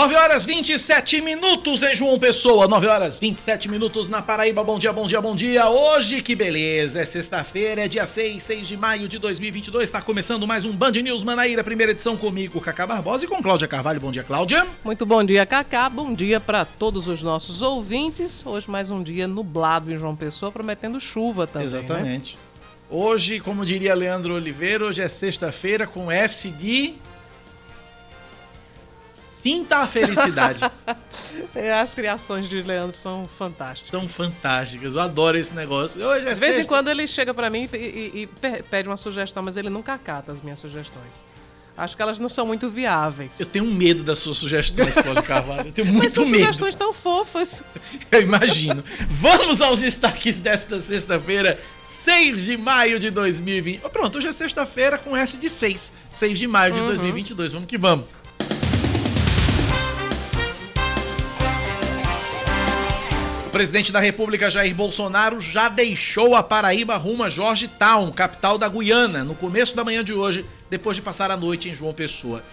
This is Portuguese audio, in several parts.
9 horas 27 minutos em João Pessoa, 9 horas 27 minutos na Paraíba. Bom dia, bom dia, bom dia. Hoje, que beleza, é sexta-feira, é dia 6, 6 de maio de 2022. Está começando mais um Band News Manaíra, primeira edição comigo, Cacá Barbosa e com Cláudia Carvalho. Bom dia, Cláudia. Muito bom dia, Cacá. Bom dia para todos os nossos ouvintes. Hoje, mais um dia nublado em João Pessoa, prometendo chuva também. Né? Exatamente. Né? Hoje, como diria Leandro Oliveira, hoje é sexta-feira com S de Sinta a felicidade. É, as criações de Leandro são fantásticas. São fantásticas. Eu adoro esse negócio. Hoje é de vez sexta. em quando ele chega para mim e, e, e, pede uma sugestão, mas ele nunca acata as minhas sugestões. Acho que elas não são muito viáveis. Eu tenho medo das suas sugestões, Cláudio Carvalho. Eu tenho muito Mas são medo. sugestões tão fofas. Eu imagino. Vamos aos destaques desta sexta-feira, 6 de maio de 2020. Oh, pronto, hoje é sexta-feira com S de 6. 6 de maio de uhum. 2022. Vamos que vamos. O presidente da República, Jair Bolsonaro, já deixou a Paraíba rumo a Georgetown, capital da Guiana, no começo da manhã de hoje, depois de passar a noite em João Pessoa.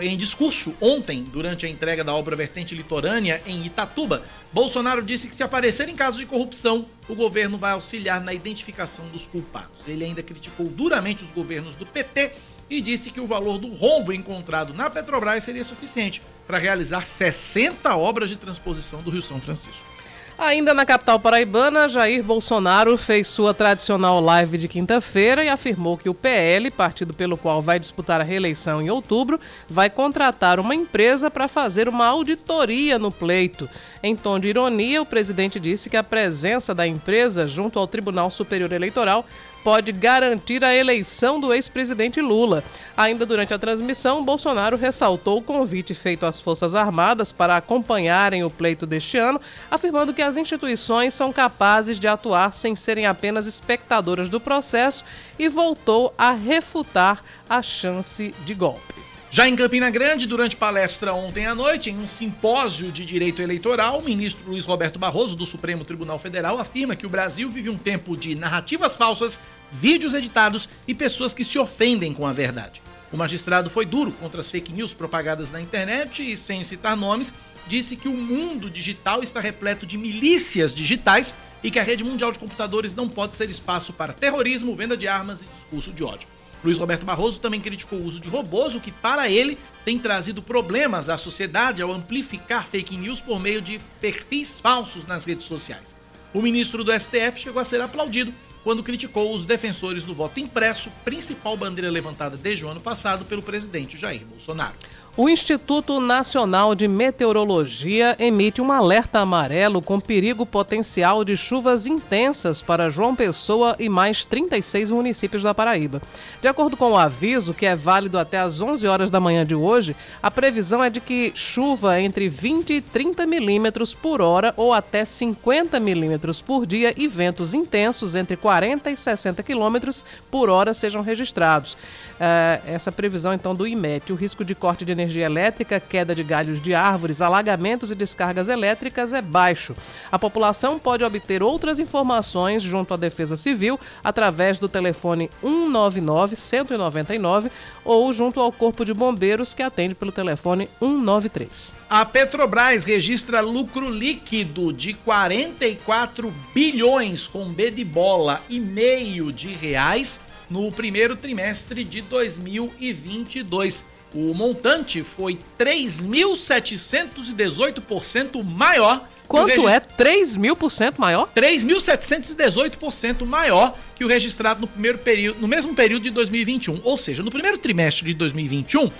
em discurso ontem, durante a entrega da obra Vertente Litorânea em Itatuba, Bolsonaro disse que se aparecer em casos de corrupção, o governo vai auxiliar na identificação dos culpados. Ele ainda criticou duramente os governos do PT e disse que o valor do rombo encontrado na Petrobras seria suficiente para realizar 60 obras de transposição do Rio São Francisco. Ainda na capital paraibana, Jair Bolsonaro fez sua tradicional live de quinta-feira e afirmou que o PL, partido pelo qual vai disputar a reeleição em outubro, vai contratar uma empresa para fazer uma auditoria no pleito. Em tom de ironia, o presidente disse que a presença da empresa junto ao Tribunal Superior Eleitoral pode garantir a eleição do ex-presidente Lula. Ainda durante a transmissão, Bolsonaro ressaltou o convite feito às Forças Armadas para acompanharem o pleito deste ano, afirmando que as instituições são capazes de atuar sem serem apenas espectadoras do processo e voltou a refutar a chance de golpe. Já em Campina Grande, durante palestra ontem à noite, em um simpósio de direito eleitoral, o ministro Luiz Roberto Barroso, do Supremo Tribunal Federal, afirma que o Brasil vive um tempo de narrativas falsas, vídeos editados e pessoas que se ofendem com a verdade. O magistrado foi duro contra as fake news propagadas na internet e, sem citar nomes, disse que o mundo digital está repleto de milícias digitais e que a rede mundial de computadores não pode ser espaço para terrorismo, venda de armas e discurso de ódio. Luiz Roberto Barroso também criticou o uso de robôs, o que para ele tem trazido problemas à sociedade ao amplificar fake news por meio de perfis falsos nas redes sociais. O ministro do STF chegou a ser aplaudido quando criticou os defensores do voto impresso, principal bandeira levantada desde o ano passado pelo presidente Jair Bolsonaro. O Instituto Nacional de Meteorologia emite um alerta amarelo com perigo potencial de chuvas intensas para João Pessoa e mais 36 municípios da Paraíba. De acordo com o aviso, que é válido até às 11 horas da manhã de hoje, a previsão é de que chuva entre 20 e 30 milímetros por hora ou até 50 milímetros por dia e ventos intensos entre 40 e 60 quilômetros por hora sejam registrados. É, essa previsão, então, do IMET. O risco de corte de energia elétrica, queda de galhos de árvores, alagamentos e descargas elétricas é baixo. A população pode obter outras informações junto à Defesa Civil através do telefone 199 199 ou junto ao Corpo de Bombeiros que atende pelo telefone 193. A Petrobras registra lucro líquido de 44 bilhões com B de bola e meio de reais no primeiro trimestre de 2022. O montante foi 3.718% maior. Quanto é 3 mil por cento maior? 3.718% maior que o registrado no primeiro período, no mesmo período de 2021. Ou seja, no primeiro trimestre de 2021,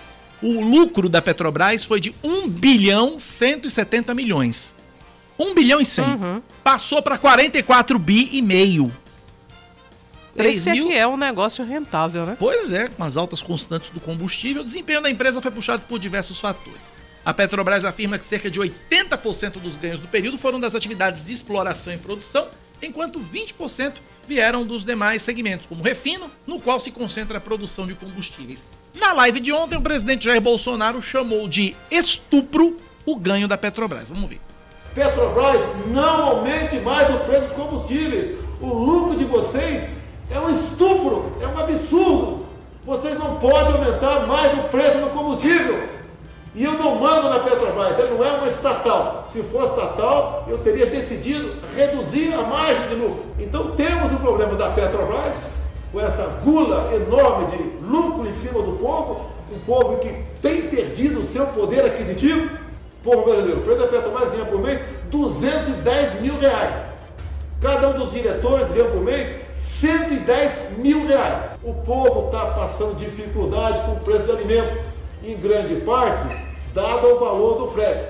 o lucro da Petrobras foi de 1 bilhão 170 milhões. 1 bilhão e 100. Uhum. Passou para 44 bi e meio. 3 Esse mil... aqui é um negócio rentável, né? Pois é, com as altas constantes do combustível, o desempenho da empresa foi puxado por diversos fatores. A Petrobras afirma que cerca de 80% dos ganhos do período foram das atividades de exploração e produção, enquanto 20% vieram dos demais segmentos, como refino, no qual se concentra a produção de combustíveis. Na live de ontem, o presidente Jair Bolsonaro chamou de estupro o ganho da Petrobras. Vamos ver. Petrobras não aumente mais o preço dos combustíveis. O lucro de vocês é um estupro, é um absurdo. Vocês não podem aumentar mais o preço do combustível. E eu não mando na Petrobras, ela não é uma estatal. Se fosse estatal, eu teria decidido reduzir a margem de lucro. Então temos o problema da Petrobras, com essa gula enorme de lucro em cima do povo, um povo que tem perdido o seu poder aquisitivo. Povo brasileiro, o preço da Petrobras ganha por mês 210 mil reais. Cada um dos diretores ganha por mês 110 mil reais. O povo está passando dificuldade com o preço de alimentos, em grande parte, dado o valor do frete.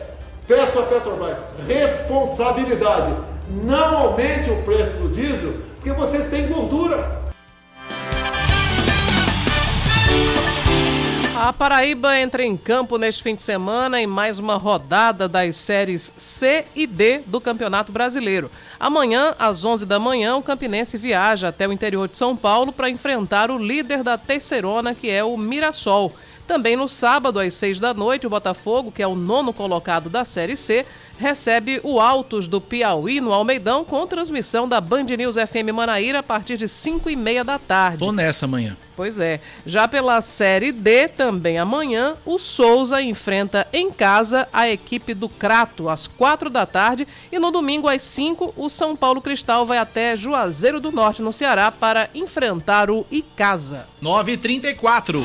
Peço à Petrobras responsabilidade. Não aumente o preço do diesel, porque vocês têm gordura. A Paraíba entra em campo neste fim de semana em mais uma rodada das séries C e D do Campeonato Brasileiro. Amanhã, às 11 da manhã, o Campinense viaja até o interior de São Paulo para enfrentar o líder da terceirona, que é o Mirassol. Também no sábado, às 6 da noite, o Botafogo, que é o nono colocado da Série C, recebe o Altos do Piauí no Almeidão com transmissão da Band News FM Manaíra a partir de 5 e meia da tarde. Tô nessa amanhã. Pois é. Já pela Série D, também amanhã, o Souza enfrenta em casa a equipe do Crato às 4 da tarde e no domingo às 5 o São Paulo Cristal vai até Juazeiro do Norte no Ceará para enfrentar o Icasa. 9h34.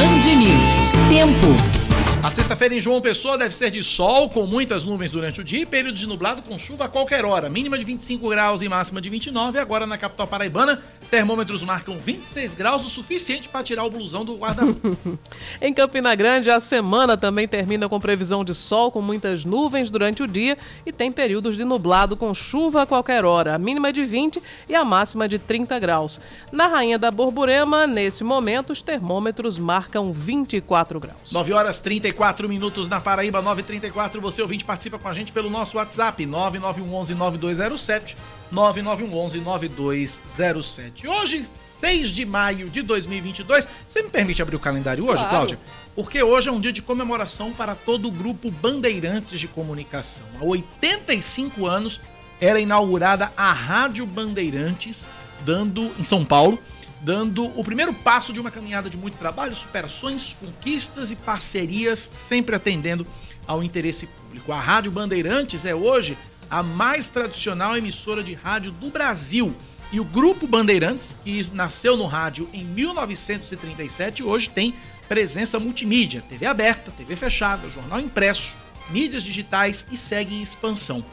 Band News. Tempo. A sexta-feira em João Pessoa deve ser de sol, com muitas nuvens durante o dia e período de nublado com chuva a qualquer hora. Mínima de 25 graus e máxima de 29. Agora na capital paraibana, termômetros marcam 26 graus, o suficiente para tirar o blusão do guarda-roupa. em Campina Grande, a semana também termina com previsão de sol, com muitas nuvens durante o dia e tem períodos de nublado com chuva a qualquer hora. A mínima é de 20 e a máxima de 30 graus. Na Rainha da Borborema, nesse momento, os termômetros marcam 24 graus. 9 horas 30 34 minutos na Paraíba, 934. Você ouvinte participa com a gente pelo nosso WhatsApp, 9911 9207, 9911 9207. Hoje, 6 de maio de 2022. Você me permite abrir o calendário hoje, claro. Cláudia? Porque hoje é um dia de comemoração para todo o grupo Bandeirantes de Comunicação. Há 85 anos era inaugurada a Rádio Bandeirantes, dando em São Paulo dando o primeiro passo de uma caminhada de muito trabalho, superações, conquistas e parcerias, sempre atendendo ao interesse público. A Rádio Bandeirantes é hoje a mais tradicional emissora de rádio do Brasil. E o Grupo Bandeirantes, que nasceu no rádio em 1937, hoje tem presença multimídia, TV aberta, TV fechada, jornal impresso, mídias digitais e segue em expansão.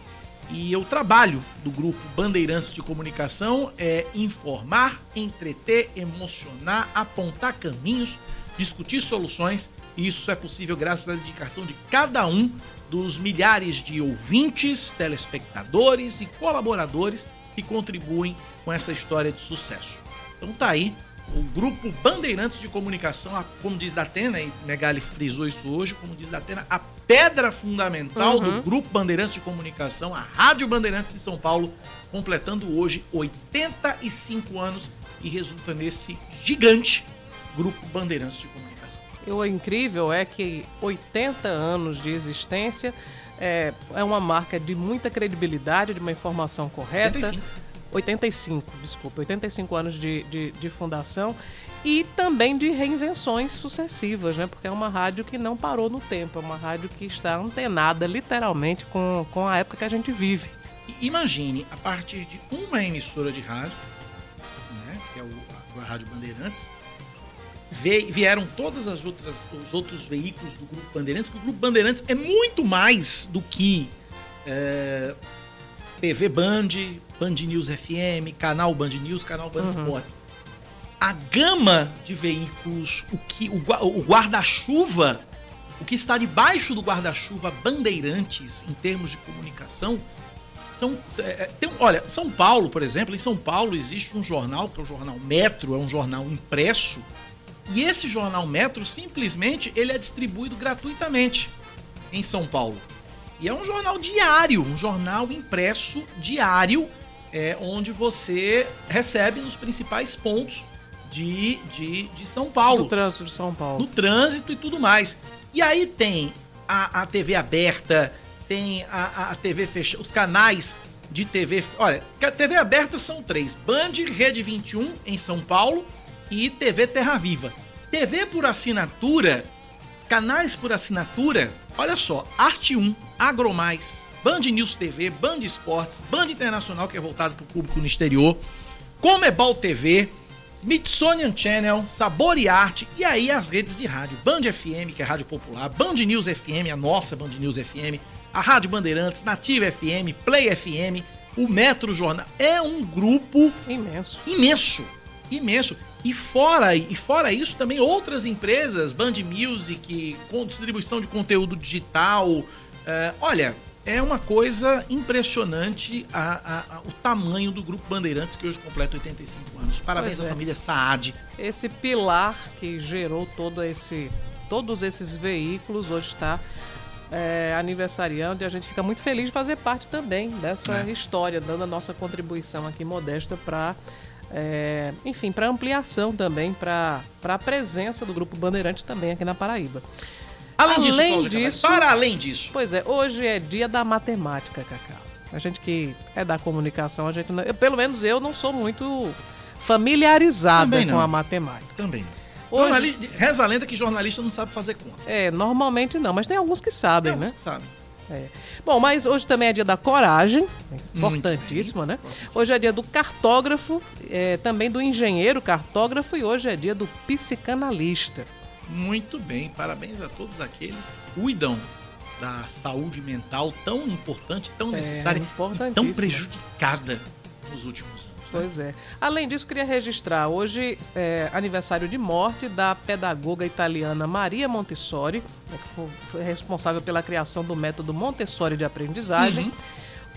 E o trabalho do grupo Bandeirantes de Comunicação é informar, entreter, emocionar, apontar caminhos, discutir soluções. E isso é possível graças à dedicação de cada um dos milhares de ouvintes, telespectadores e colaboradores que contribuem com essa história de sucesso. Então tá aí o grupo Bandeirantes de Comunicação, como diz Datena, e Megali frisou isso hoje, como diz Datena, a pedra fundamental uhum. do grupo Bandeirantes de Comunicação, a Rádio Bandeirantes de São Paulo, completando hoje 85 anos e resulta nesse gigante grupo Bandeirantes de Comunicação. E o incrível é que 80 anos de existência é, é uma marca de muita credibilidade, de uma informação correta. 85 85, desculpa, 85 anos de, de, de, fundação e também de reinvenções sucessivas, né? Porque é uma rádio que não parou no tempo, é uma rádio que está antenada literalmente com, com a época que a gente vive. Imagine, a partir de uma emissora de rádio, né, que é o, a, a Rádio Bandeirantes, vieram todas as outras os outros veículos do Grupo Bandeirantes, que o Grupo Bandeirantes é muito mais do que é, TV Band, Band News FM, canal Band News, canal Band uhum. Esportes. A gama de veículos, o que o, guarda-chuva, o que está debaixo do guarda-chuva Bandeirantes em termos de comunicação, são, é, tem, olha, São Paulo, por exemplo, em São Paulo existe um jornal, que é o jornal Metro, é um jornal impresso, E esse jornal Metro, simplesmente, ele é distribuído gratuitamente em São Paulo. E é um jornal diário, um jornal impresso diário, é, onde você recebe nos principais pontos de, de, de São Paulo. No trânsito de São Paulo. No trânsito e tudo mais. E aí tem a, a TV aberta, tem a, a TV fechada, os canais de TV. Olha, a TV aberta são três: Band, Rede 21 em São Paulo e TV Terra Viva. TV por assinatura, canais por assinatura, olha só: Arte 1, Agromais, Band News TV, Band Esportes, Band Internacional, que é voltado para o público no exterior, Comebol TV, Smithsonian Channel, Sabor e Arte e aí as redes de rádio. Band FM, que é Rádio Popular, Band News FM, a nossa Band News FM, a Rádio Bandeirantes, Nativa FM, Play FM, o Metro Jornal. É um grupo imenso. Imenso. Imenso. E fora, e fora isso, também outras empresas, Band Music, com distribuição de conteúdo digital. Uh, olha, é uma coisa impressionante a, a, a, o tamanho do Grupo Bandeirantes, que hoje completa 85 anos. Parabéns à família Saad. Esse pilar que gerou todo esse, todos esses veículos hoje está é, aniversariando e a gente fica muito feliz de fazer parte também dessa é. história, dando a nossa contribuição aqui modesta para. É, enfim, para ampliação também, para a presença do Grupo Bandeirantes também aqui na Paraíba. Além, além disso, disso para além disso. Pois é, hoje é dia da matemática, Cacá. A gente que é da comunicação, a gente não, eu, pelo menos eu não sou muito familiarizada com a matemática. Também não. Hoje... Reza a lenda que jornalista não sabe fazer conta. É, normalmente não, mas tem alguns que sabem, tem né? Que sabem. É. Bom, mas hoje também é dia da coragem, importantíssima, né? Hoje é dia do cartógrafo, é, também do engenheiro cartógrafo e hoje é dia do psicanalista. Muito bem, parabéns a todos aqueles que cuidam da saúde mental tão importante, tão é, necessária e tão prejudicada nos últimos. Pois é. Além disso, queria registrar hoje é, aniversário de morte da pedagoga italiana Maria Montessori, né, que foi, foi responsável pela criação do método Montessori de aprendizagem. Uhum.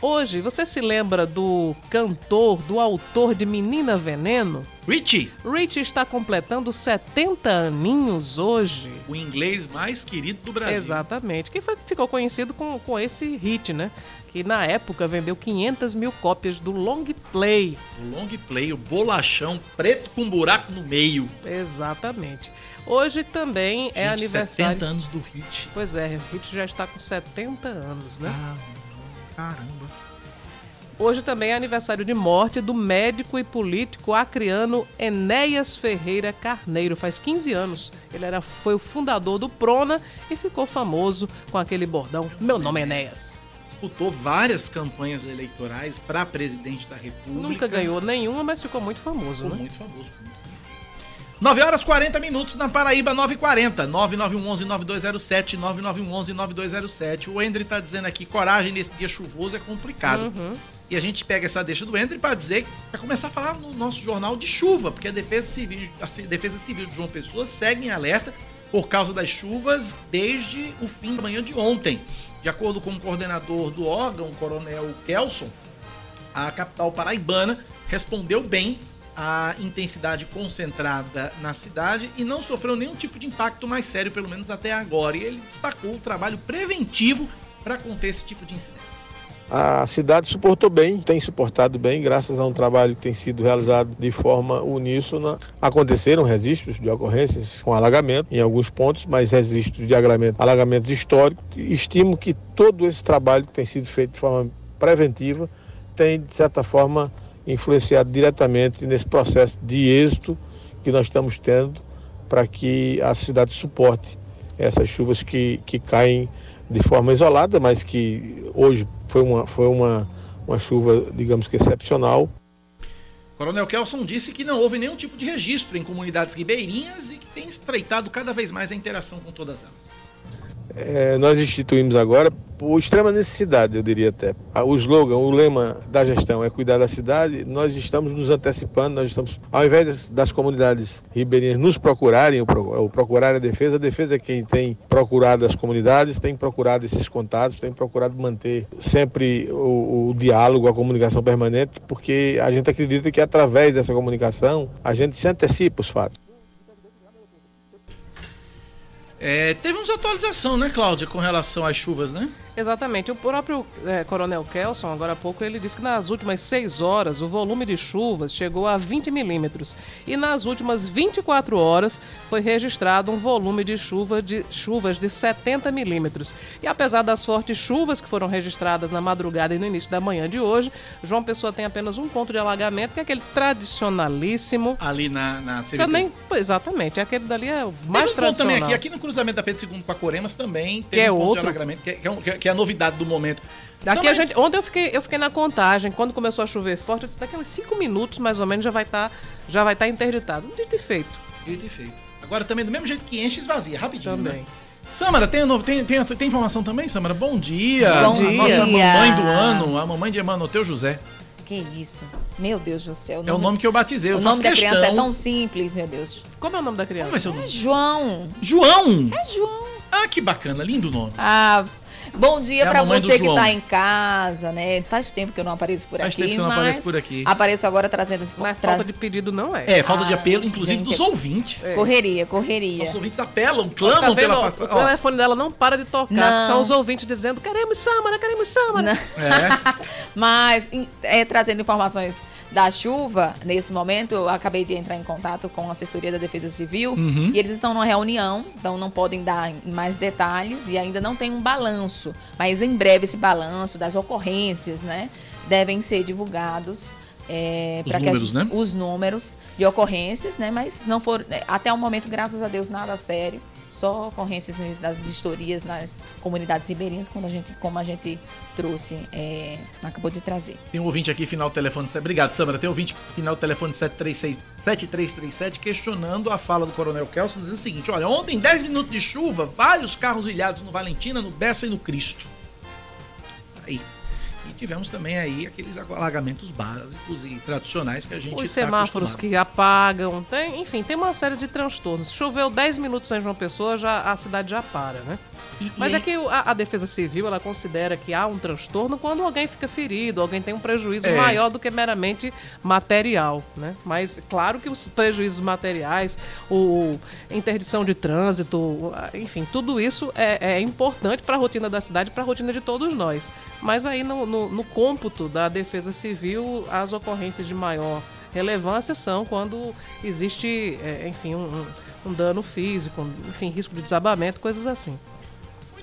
Hoje, você se lembra do cantor, do autor de Menina Veneno? Richie. Richie está completando 70 aninhos hoje. O inglês mais querido do Brasil. Exatamente. Que foi, ficou conhecido com, com esse hit, né? Que na época vendeu 500 mil cópias do Long Play. O Long Play, o bolachão preto com buraco no meio. Exatamente. Hoje também é Gente, é aniversário. 70 anos do Hit. Pois é, o Hit já está com 70 anos, né? Ah, caramba. Hoje também é aniversário de morte do médico e político acriano Enéas Ferreira Carneiro. Faz 15 anos. Ele era, foi o fundador do Prona e ficou famoso com aquele bordão: Meu nome é Enéas. Disputou várias campanhas eleitorais para presidente da República. Nunca ganhou nenhuma, mas ficou muito famoso, ficou né? Muito famoso, muito 9 horas 40 minutos na Paraíba, 9h40. 9911-9207, 9911-9207. O Endre tá dizendo aqui, coragem nesse dia chuvoso é complicado. Uhum. E a gente pega essa deixa do Endre para dizer, para começar a falar no nosso jornal de chuva, porque a Defesa Civil, a Defesa Civil de João Pessoa segue em alerta por causa das chuvas desde o fim da manhã de ontem. De acordo com o coordenador do órgão, coronel Kelson, a capital paraibana respondeu bem a intensidade concentrada na cidade e não sofreu nenhum tipo de impacto mais sério, pelo menos até agora. E ele destacou o trabalho preventivo para conter esse tipo de incidentes. A cidade suportou bem, tem suportado bem, graças a um trabalho que tem sido realizado de forma uníssona. Aconteceram registros de ocorrências com alagamento em alguns pontos, mas registros de alagamento, alagamentos históricos. Estimo que todo esse trabalho que tem sido feito de forma preventiva tem, de certa forma, influenciado diretamente nesse processo de êxito que nós estamos tendo para que a cidade suporte essas chuvas que, que caem de forma isolada, mas que hoje foi uma, foi uma, uma chuva, digamos que excepcional. Coronel Kelson disse que não houve nenhum tipo de registro em comunidades ribeirinhas e que tem estreitado cada vez mais a interação com todas elas. É, nós instituímos agora por extrema necessidade, eu diria até. O slogan, o lema da gestão é cuidar da cidade. Nós estamos nos antecipando, nós estamos, ao invés das, das comunidades ribeirinhas nos procurarem, o, procurar a defesa, a defesa é quem tem procurado as comunidades, tem procurado esses contatos, tem procurado manter sempre o, o diálogo, a comunicação permanente, porque a gente acredita que através dessa comunicação a gente se antecipa os fatos. É, teve uma atualização, né, Cláudia, com relação às chuvas, né? Exatamente. O próprio é, Coronel Kelson, agora há pouco, ele disse que nas últimas seis horas o volume de chuvas chegou a 20 milímetros. E nas últimas 24 horas foi registrado um volume de, chuva de chuvas de 70 milímetros. E apesar das fortes chuvas que foram registradas na madrugada e no início da manhã de hoje, João Pessoa tem apenas um ponto de alagamento, que é aquele tradicionalíssimo. Ali na, na nem, Exatamente, aquele dali é o mais Teve um ponto tradicional. também aqui, aqui no cruzamento da Pedro II com a Coremas também tem Que é um ponto outro. de alagamento, que é, que é um- que é- que é a novidade do momento. Daqui a gente, ontem eu fiquei, eu fiquei na contagem, quando começou a chover forte, eu disse, daqui a uns 5 minutos mais ou menos já vai estar já vai estar interditado. Um dito e feito Dito e feito. Agora também, do mesmo jeito que enche, esvazia, rapidinho. também. Né? Samara, tem, novo, tem, tem, tem informação também, Samara? Bom dia. Bom A dia. Nossa mamãe do ano, a mamãe de Emanoteu José. Que isso? Meu Deus do céu. É o nome que eu batizei. Eu o nome da questão. criança é tão simples, meu Deus. Como é o nome da criança? Como vai ser o É nome? João. João! É João. Ah, que bacana, lindo o nome. Ah, bom dia É a pra mamãe do você que João. tá em casa, né? Faz tempo que eu não apareço por Faz aqui, tempo que você não mas aparece por aqui. Apareço agora trazendo esse Mas tra- falta de pedido não é. É, falta de Ah, apelo, inclusive, gente, dos é- ouvintes. correria, correria. Os ouvintes apelam, Tá clamam vendo? pela... O Ó, telefone dela não para de tocar. Não. São os ouvintes dizendo: queremos Samara, queremos Samara. Não. É, Mas, é, trazendo informações da chuva, nesse momento, eu acabei de entrar em contato com a assessoria da Defesa Civil Uhum. e eles estão numa reunião, então não podem dar mais detalhes e ainda não tem um balanço. Mas em breve esse balanço das ocorrências, né, devem ser divulgados. É, Os números, gente- né? Os números de ocorrências, né? Mas não for. é, Até o momento, graças a Deus, nada sério. Só ocorrências das vistorias nas comunidades ribeirinhas, quando a gente, como a gente trouxe, é, acabou de trazer. tem um ouvinte aqui, final do telefone... Obrigado, Samara. Tem um ouvinte, final do telefone 736, 7337, questionando a fala do Coronel Kelson, dizendo o seguinte, olha, ontem, 10 minutos de chuva, vários carros ilhados no Valentina, no Bessa e no Cristo. Aí. E tivemos também aí aqueles alagamentos básicos e tradicionais que a gente Os está semáforos acostumado. que apagam, tem, enfim, tem uma série de transtornos. Choveu 10 minutos em João Pessoa, já, a cidade já para, né? E- Mas e é que a, a Defesa Civil ela considera que há um transtorno quando alguém fica ferido, alguém tem um prejuízo É. maior do que meramente material, né? Mas claro que os prejuízos materiais, o interdição de trânsito, enfim, tudo isso é, é importante para a rotina da cidade, para a rotina de todos nós. Mas aí no, no, no cômputo da Defesa Civil, as ocorrências de maior relevância são quando existe, é, enfim, um, um- um dano físico, enfim, risco de desabamento, coisas assim.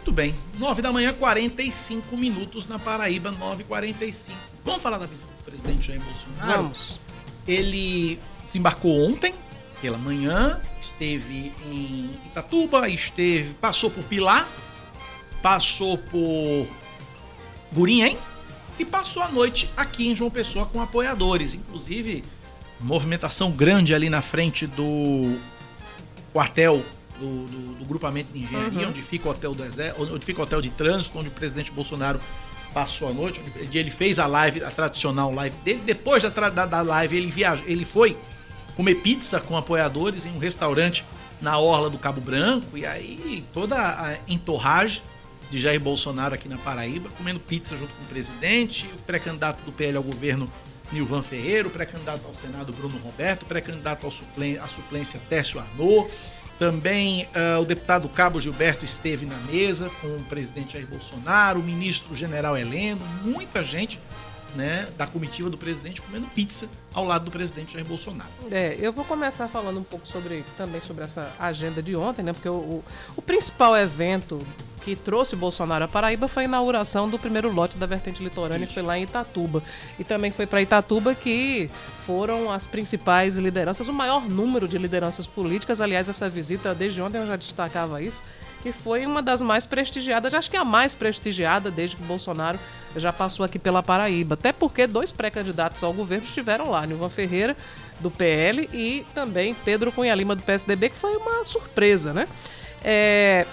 Muito bem. 9 da manhã, 45 minutos na Paraíba, 9h45. Vamos falar da visita do presidente Jair Bolsonaro? Vamos. Ele desembarcou ontem, pela manhã, esteve em Itatuba, esteve, passou por Pilar, passou por Gurinhém e passou a noite aqui em João Pessoa com apoiadores. Inclusive, movimentação grande ali na frente do quartel do, do- do grupamento de engenharia, onde fica o hotel do Exército, onde fica o hotel de trânsito, onde o presidente Bolsonaro passou a noite, onde ele fez a live, a tradicional live dele. Depois da, da, da live, ele viajou, ele foi comer pizza com apoiadores em um restaurante na orla do Cabo Branco e aí toda a entorragem de Jair Bolsonaro aqui na Paraíba, comendo pizza junto com o presidente, o pré-candidato do PL ao governo Nilvan Ferreira, o pré-candidato ao Senado Bruno Roberto, o pré-candidato à suplência Técio Arnaud, também ah, o deputado Cabo Gilberto esteve na mesa com o presidente Jair Bolsonaro, o ministro general Heleno, muita gente né, da comitiva do presidente comendo pizza ao lado do presidente Jair Bolsonaro. É, eu vou começar falando um pouco sobre também sobre essa agenda de ontem, né? Porque o, o, o principal evento que trouxe Bolsonaro à Paraíba foi a inauguração do primeiro lote da vertente litorânea, que foi lá em Itatuba. E também foi para Itatuba que foram as principais lideranças, o maior número de lideranças políticas. Aliás, essa visita, desde ontem eu já destacava isso, que foi uma das mais prestigiadas, acho que a mais prestigiada desde que Bolsonaro já passou aqui pela Paraíba. Até porque dois pré-candidatos ao governo estiveram lá, Nilvan Ferreira, do PL, e também Pedro Cunha Lima, do PSDB, que foi uma surpresa, né? É,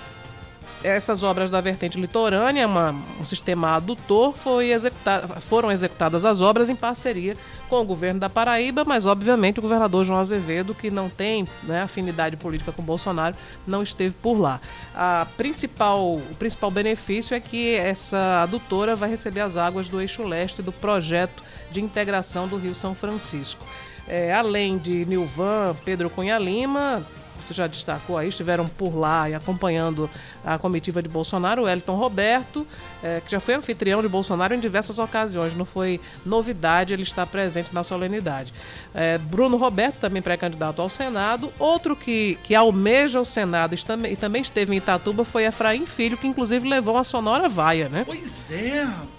essas obras da vertente litorânea, uma- um sistema adutor, executa- foram executadas as obras em parceria com o governo da Paraíba, mas obviamente o governador João Azevedo, que não tem né, afinidade política com Bolsonaro, não esteve por lá. A principal, o principal benefício é que essa adutora vai receber as águas do eixo leste do projeto de integração do Rio São Francisco. É, além de Nilvan, Pedro Cunha Lima, você já destacou aí, estiveram por lá e acompanhando a comitiva de Bolsonaro, o Elton Roberto, é, que já foi anfitrião de Bolsonaro em diversas ocasiões, não foi novidade ele estar presente na solenidade. É, Bruno Roberto, também pré-candidato ao Senado. Outro que, que almeja o Senado e também esteve em Itatuba foi Efraim Filho, que inclusive levou a sonora vaia, né? Pois é, rapaz.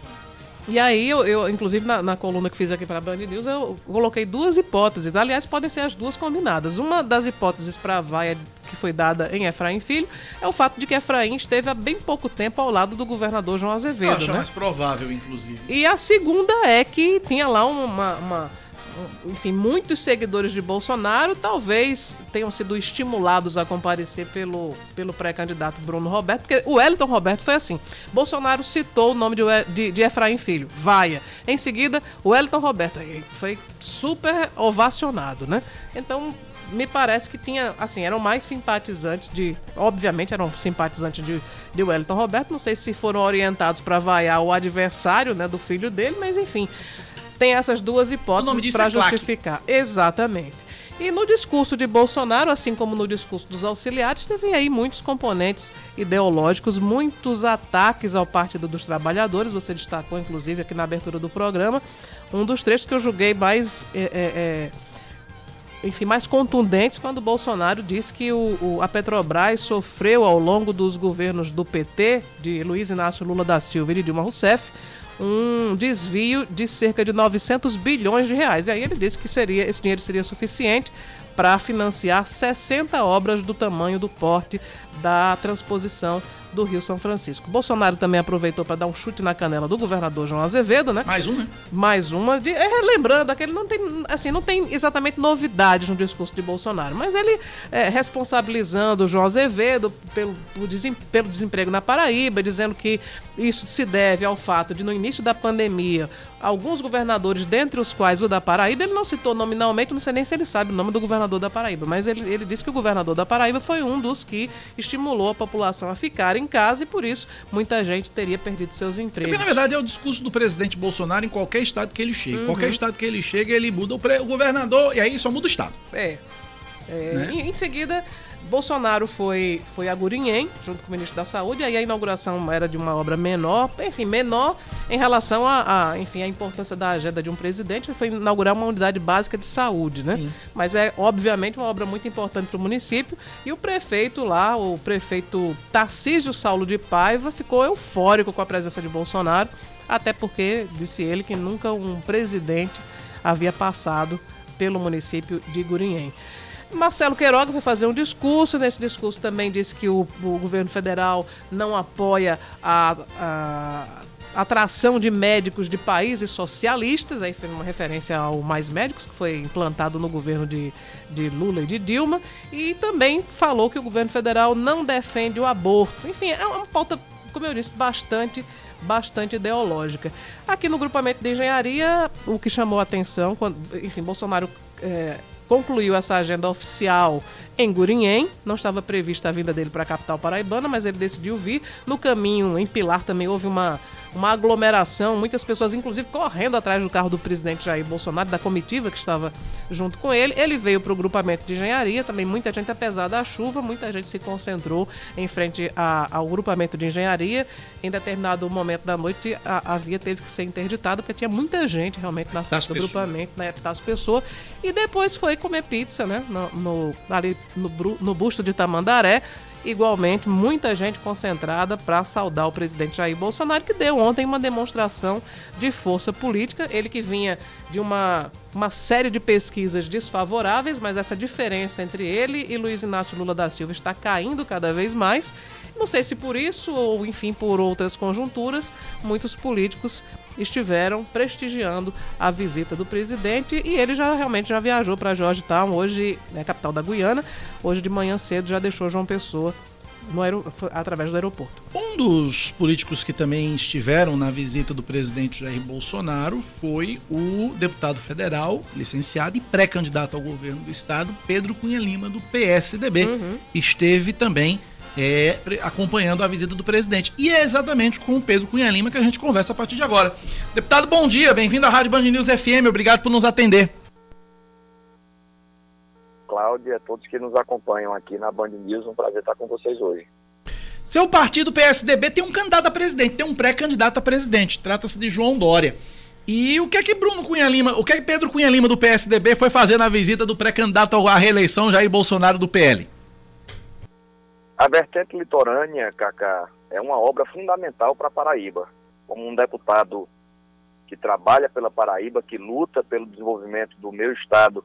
E aí, eu, eu inclusive, na, na, coluna que fiz aqui para a Band News, eu coloquei duas hipóteses. Aliás, podem ser as duas combinadas. Uma das hipóteses para a vaia que foi dada em Efraim Filho é o fato de que Efraim esteve há bem pouco tempo ao lado do governador João Azevedo. Eu acho né? mais provável, inclusive. E a segunda é que tinha lá uma, uma enfim, muitos seguidores de Bolsonaro talvez tenham sido estimulados a comparecer pelo, pelo pré-candidato Bruno Roberto, porque o Wellington Roberto foi assim. Bolsonaro citou o nome de, de, de Efraim Filho, Vaia. Em seguida, o Wellington Roberto foi super ovacionado, né? Então, me parece que tinha, assim, eram mais simpatizantes de. Obviamente eram simpatizantes de, de Wellington Roberto. Não sei se foram orientados para vaiar o adversário né, do filho dele, mas enfim. Tem essas duas hipóteses para é justificar. Exatamente. E no discurso de Bolsonaro, assim como no discurso dos auxiliares, teve aí muitos componentes ideológicos, muitos ataques ao Partido dos Trabalhadores. Você destacou, inclusive, aqui na abertura do programa, um dos trechos que eu julguei mais. É, é, é enfim, mais contundentes quando Bolsonaro disse que o, o, a Petrobras sofreu ao longo dos governos do PT, de Luiz Inácio Lula da Silva e de Dilma Rousseff, um desvio de cerca de 900 bilhões de reais. E aí ele disse que seria, esse dinheiro seria suficiente para financiar 60 obras do tamanho do porte da transposição do Rio São Francisco. Bolsonaro também aproveitou para dar um chute na canela do governador João Azevedo, né? Mais um, né? Mais uma. De, é, lembrando, aquele não tem, assim, não tem exatamente novidades no discurso de Bolsonaro, mas ele é, responsabilizando o João Azevedo pelo, pelo desemprego na Paraíba, dizendo que isso se deve ao fato de, no início da pandemia, alguns governadores, dentre os quais o da Paraíba, ele não citou nominalmente, não sei nem se ele sabe o nome do governador da Paraíba, mas ele, ele disse que o governador da Paraíba foi um dos que estimulou a população a ficar em casa e por isso muita gente teria perdido seus empregos. Porque, na verdade, é o discurso do presidente Bolsonaro em qualquer estado que ele chegue. Uhum. Qualquer estado que ele chega, ele muda o, pre... o governador e aí só muda o estado. É. é né? em, em seguida, Bolsonaro foi, foi a Gurinhém, junto com o ministro da Saúde, e aí a inauguração era de uma obra menor, enfim, menor em relação a, a enfim, a importância da agenda de um presidente, foi inaugurar uma unidade básica de saúde, né? Sim. Mas é, obviamente, uma obra muito importante para o município, e o prefeito lá, o prefeito Tarcísio Saulo de Paiva, ficou eufórico com a presença de Bolsonaro, até porque, disse ele, que nunca um presidente havia passado pelo município de Gurinhém. Marcelo Queiroga foi fazer um discurso. Nesse discurso também disse que o, o governo federal não apoia a, a atração de médicos de países socialistas, aí foi uma referência ao Mais Médicos, que foi implantado no governo de, de Lula e de Dilma, e também falou que o governo federal não defende o aborto. Enfim, é uma pauta, como eu disse, bastante bastante ideológica. Aqui no grupamento de engenharia, o que chamou a atenção, quando, enfim, Bolsonaro é, concluiu essa agenda oficial em Gurinhém. Não estava prevista a vinda dele para a capital paraibana, mas ele decidiu vir. No caminho, em Pilar, também houve uma, uma aglomeração, muitas pessoas, inclusive, correndo atrás do carro do presidente Jair Bolsonaro, da comitiva que estava junto com ele. Ele veio para o grupamento de engenharia, também muita gente, apesar da chuva, muita gente se concentrou em frente a, ao grupamento de engenharia. Em determinado momento da noite, a, a via teve que ser interditada, porque tinha muita gente realmente na frente do grupamento, na né, das pessoas. E depois foi comer pizza, né? No, no ali no, no busto de Tamandaré. Igualmente, muita gente concentrada para saudar o presidente Jair Bolsonaro, que deu ontem uma demonstração de força política. Ele que vinha de uma, uma série de pesquisas desfavoráveis, mas essa diferença entre ele e Luiz Inácio Lula da Silva está caindo cada vez mais. Não sei se por isso ou, enfim, por outras conjunturas, muitos políticos estiveram prestigiando a visita do presidente e ele já realmente já viajou para Georgetown, hoje, né, capital da Guiana, hoje de manhã cedo já deixou João Pessoa no aer... através do aeroporto. Um dos políticos que também estiveram na visita do presidente Jair Bolsonaro foi o deputado federal, licenciado e pré-candidato ao governo do estado, Pedro Cunha Lima, do PSDB. Uhum. Esteve também é, acompanhando a visita do presidente. E é exatamente com o Pedro Cunha Lima que a gente conversa a partir de agora. Deputado, bom dia, bem-vindo à Rádio Band News FM, obrigado por nos atender. Cláudia, a todos que nos acompanham aqui na Band News. Um prazer estar com vocês hoje. Seu partido PSDB tem um candidato a presidente, tem um pré-candidato a presidente. Trata-se de João Dória. E o que é que Bruno Cunha Lima, o que é que Pedro Cunha Lima do PSDB foi fazer na visita do pré-candidato à reeleição Jair Bolsonaro do PL? A vertente litorânea, Cacá, é uma obra fundamental para Paraíba. Como um deputado que trabalha pela Paraíba, que luta pelo desenvolvimento do meu estado,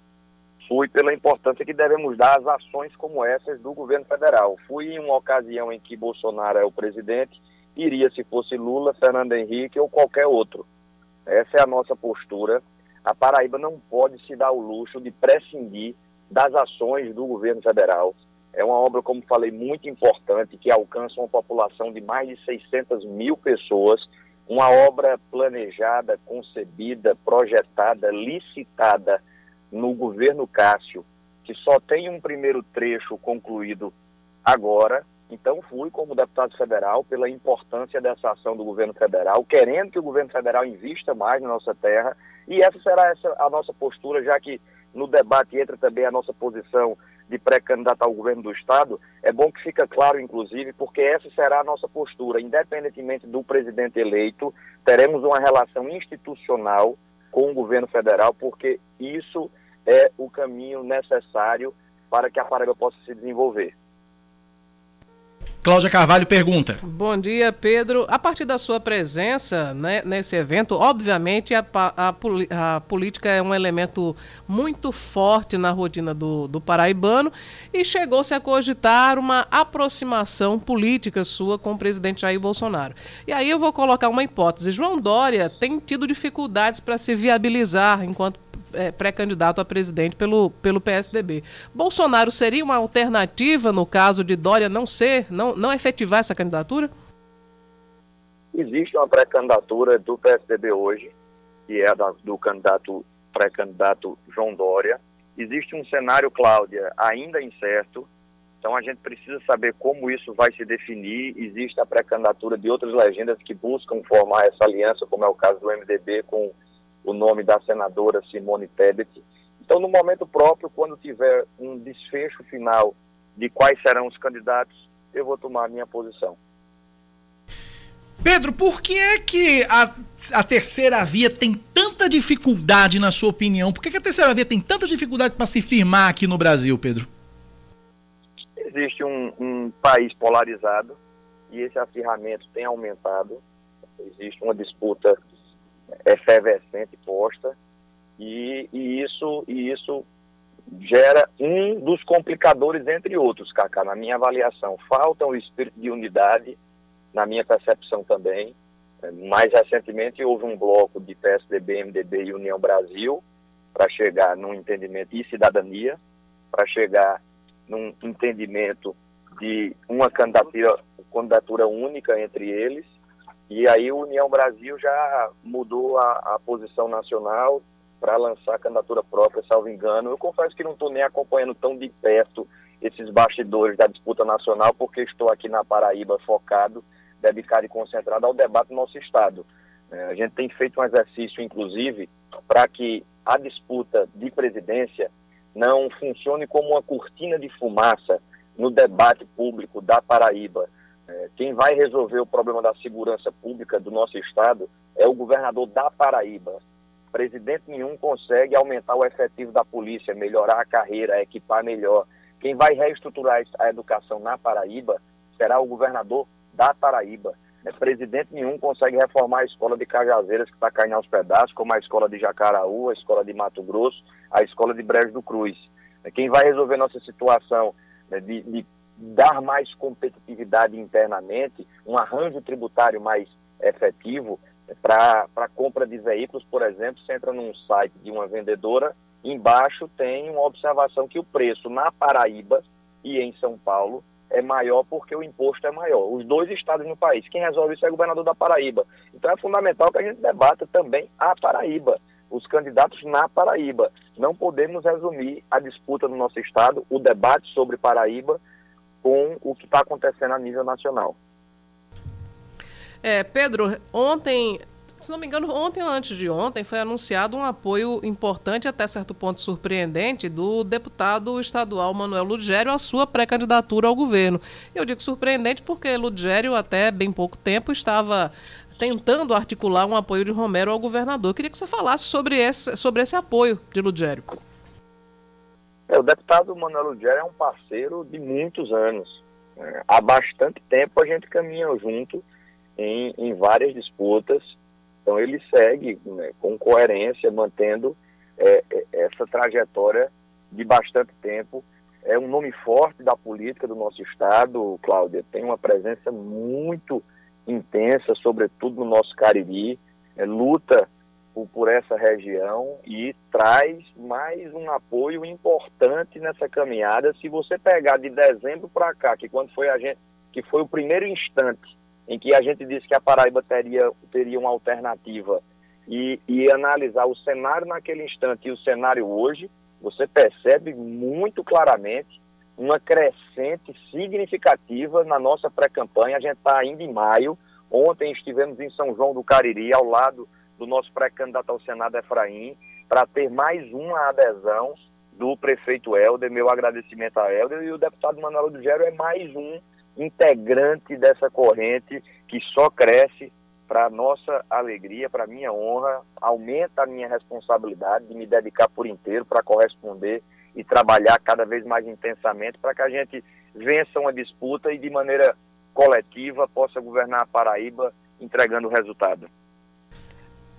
fui pela importância que devemos dar às ações como essas do governo federal. Fui em uma ocasião em que Bolsonaro é o presidente, iria se fosse Lula, Fernando Henrique ou qualquer outro. Essa é a nossa postura. A Paraíba não pode se dar o luxo de prescindir das ações do governo federal. É uma obra, como falei, muito importante, que alcança uma população de mais de 600 mil pessoas. Uma obra planejada, concebida, projetada, licitada no governo Cássio, que só tem um primeiro trecho concluído agora. Então, fui como deputado federal pela importância dessa ação do governo federal, querendo que o governo federal invista mais na nossa terra. E essa será essa a nossa postura, já que no debate entra também a nossa posição de pré-candidato ao governo do Estado, é bom que fica claro, inclusive, porque essa será a nossa postura. Independentemente do presidente eleito, teremos uma relação institucional com o governo federal, porque isso é o caminho necessário para que a Paraíba possa se desenvolver. Cláudia Carvalho pergunta. Bom dia, Pedro. A partir da sua presença né, nesse evento, obviamente a, a, a, política é um elemento muito forte na rotina do, do paraibano e chegou-se a cogitar uma aproximação política sua com o presidente Jair Bolsonaro. E aí eu vou colocar uma hipótese. João Dória tem tido dificuldades para se viabilizar enquanto é, pré-candidato a presidente pelo, pelo PSDB. Bolsonaro seria uma alternativa no caso de Dória não ser, não, não efetivar essa candidatura? Existe uma pré-candidatura do PSDB hoje, que é da, do candidato pré-candidato João Dória. Existe um cenário, Cláudia, ainda incerto, então a gente precisa saber como isso vai se definir. Existe a pré-candidatura de outras legendas que buscam formar essa aliança, como é o caso do MDB com o nome da senadora Simone Tebet. Então, no momento próprio, quando tiver um desfecho final de quais serão os candidatos, eu vou tomar a minha posição. Pedro, por que é que a, a terceira via tem tanta dificuldade, na sua opinião? Por que, que a terceira via tem tanta dificuldade para se firmar aqui no Brasil, Pedro? Existe um, um país polarizado e esse acirramento tem aumentado. Existe uma disputa efervescente posta e, e isso e isso gera um dos complicadores entre outros, Cacá, na minha avaliação. Falta o espírito de unidade, na minha percepção também. Mais recentemente houve um bloco de PSDB, MDB e União Brasil para chegar num entendimento e cidadania, para chegar num entendimento de uma candidatura, candidatura única entre eles e aí o União Brasil já mudou a, a posição nacional para lançar candidatura própria, salvo engano. Eu confesso que não estou nem acompanhando tão de perto esses bastidores da disputa nacional, porque estou aqui na Paraíba focado, dedicado e concentrado ao debate do nosso Estado. É, a gente tem feito um exercício, inclusive, para que a disputa de presidência não funcione como uma cortina de fumaça no debate público da Paraíba quem vai resolver o problema da segurança pública do nosso estado é o governador da Paraíba. Presidente nenhum consegue aumentar o efetivo da polícia, melhorar a carreira, equipar melhor. Quem vai reestruturar a educação na Paraíba será o governador da Paraíba. É, presidente nenhum consegue reformar a escola de Cajazeiras, que está caindo aos pedaços, como a escola de Jacaraú, a escola de Mato Grosso, a escola de Brejo do Cruz. É, quem vai resolver nossa situação né, de, de dar mais competitividade internamente, um arranjo tributário mais efetivo para a compra de veículos, por exemplo, você entra num site de uma vendedora, embaixo tem uma observação que o preço na Paraíba e em São Paulo é maior porque o imposto é maior. Os dois estados no país. Quem resolve isso é o governador da Paraíba. Então é fundamental que a gente debata também a Paraíba, os candidatos na Paraíba. Não podemos resumir a disputa no nosso estado, o debate sobre Paraíba, com o que está acontecendo a nível nacional. É, Pedro, ontem Se não me engano, ontem ou antes de ontem foi anunciado um apoio importante, até certo ponto surpreendente, do deputado estadual Manuel Ludgério à sua pré-candidatura ao governo. Eu digo surpreendente porque Ludgério, até bem pouco tempo, estava tentando articular um apoio de Romero ao governador. Queria que você falasse sobre esse, sobre esse apoio de Ludgério. É, o deputado Manuel Ludgério é um parceiro de muitos anos. É, há bastante tempo a gente caminha junto em, em várias disputas então ele segue né, com coerência, mantendo é, é, essa trajetória de bastante tempo. É um nome forte da política do nosso estado, Cláudia. Tem uma presença muito intensa, sobretudo no nosso Cariri. É, luta por, por essa região e traz mais um apoio importante nessa caminhada. Se você pegar de dezembro para cá, que quando foi a gente, que foi o primeiro instante em que a gente disse que a Paraíba teria, teria uma alternativa e, e analisar o cenário naquele instante e o cenário hoje, você percebe muito claramente uma crescente significativa na nossa pré-campanha. A gente está ainda em maio. Ontem estivemos em São João do Cariri, ao lado do nosso pré-candidato ao Senado, Efraim, para ter mais uma adesão do prefeito Helder. Meu agradecimento a Helder. E o deputado Manuel Gero é mais um integrante dessa corrente que só cresce para nossa alegria, para minha honra, aumenta a minha responsabilidade de me dedicar por inteiro para corresponder e trabalhar cada vez mais intensamente para que a gente vença uma disputa e de maneira coletiva possa governar a Paraíba entregando resultado.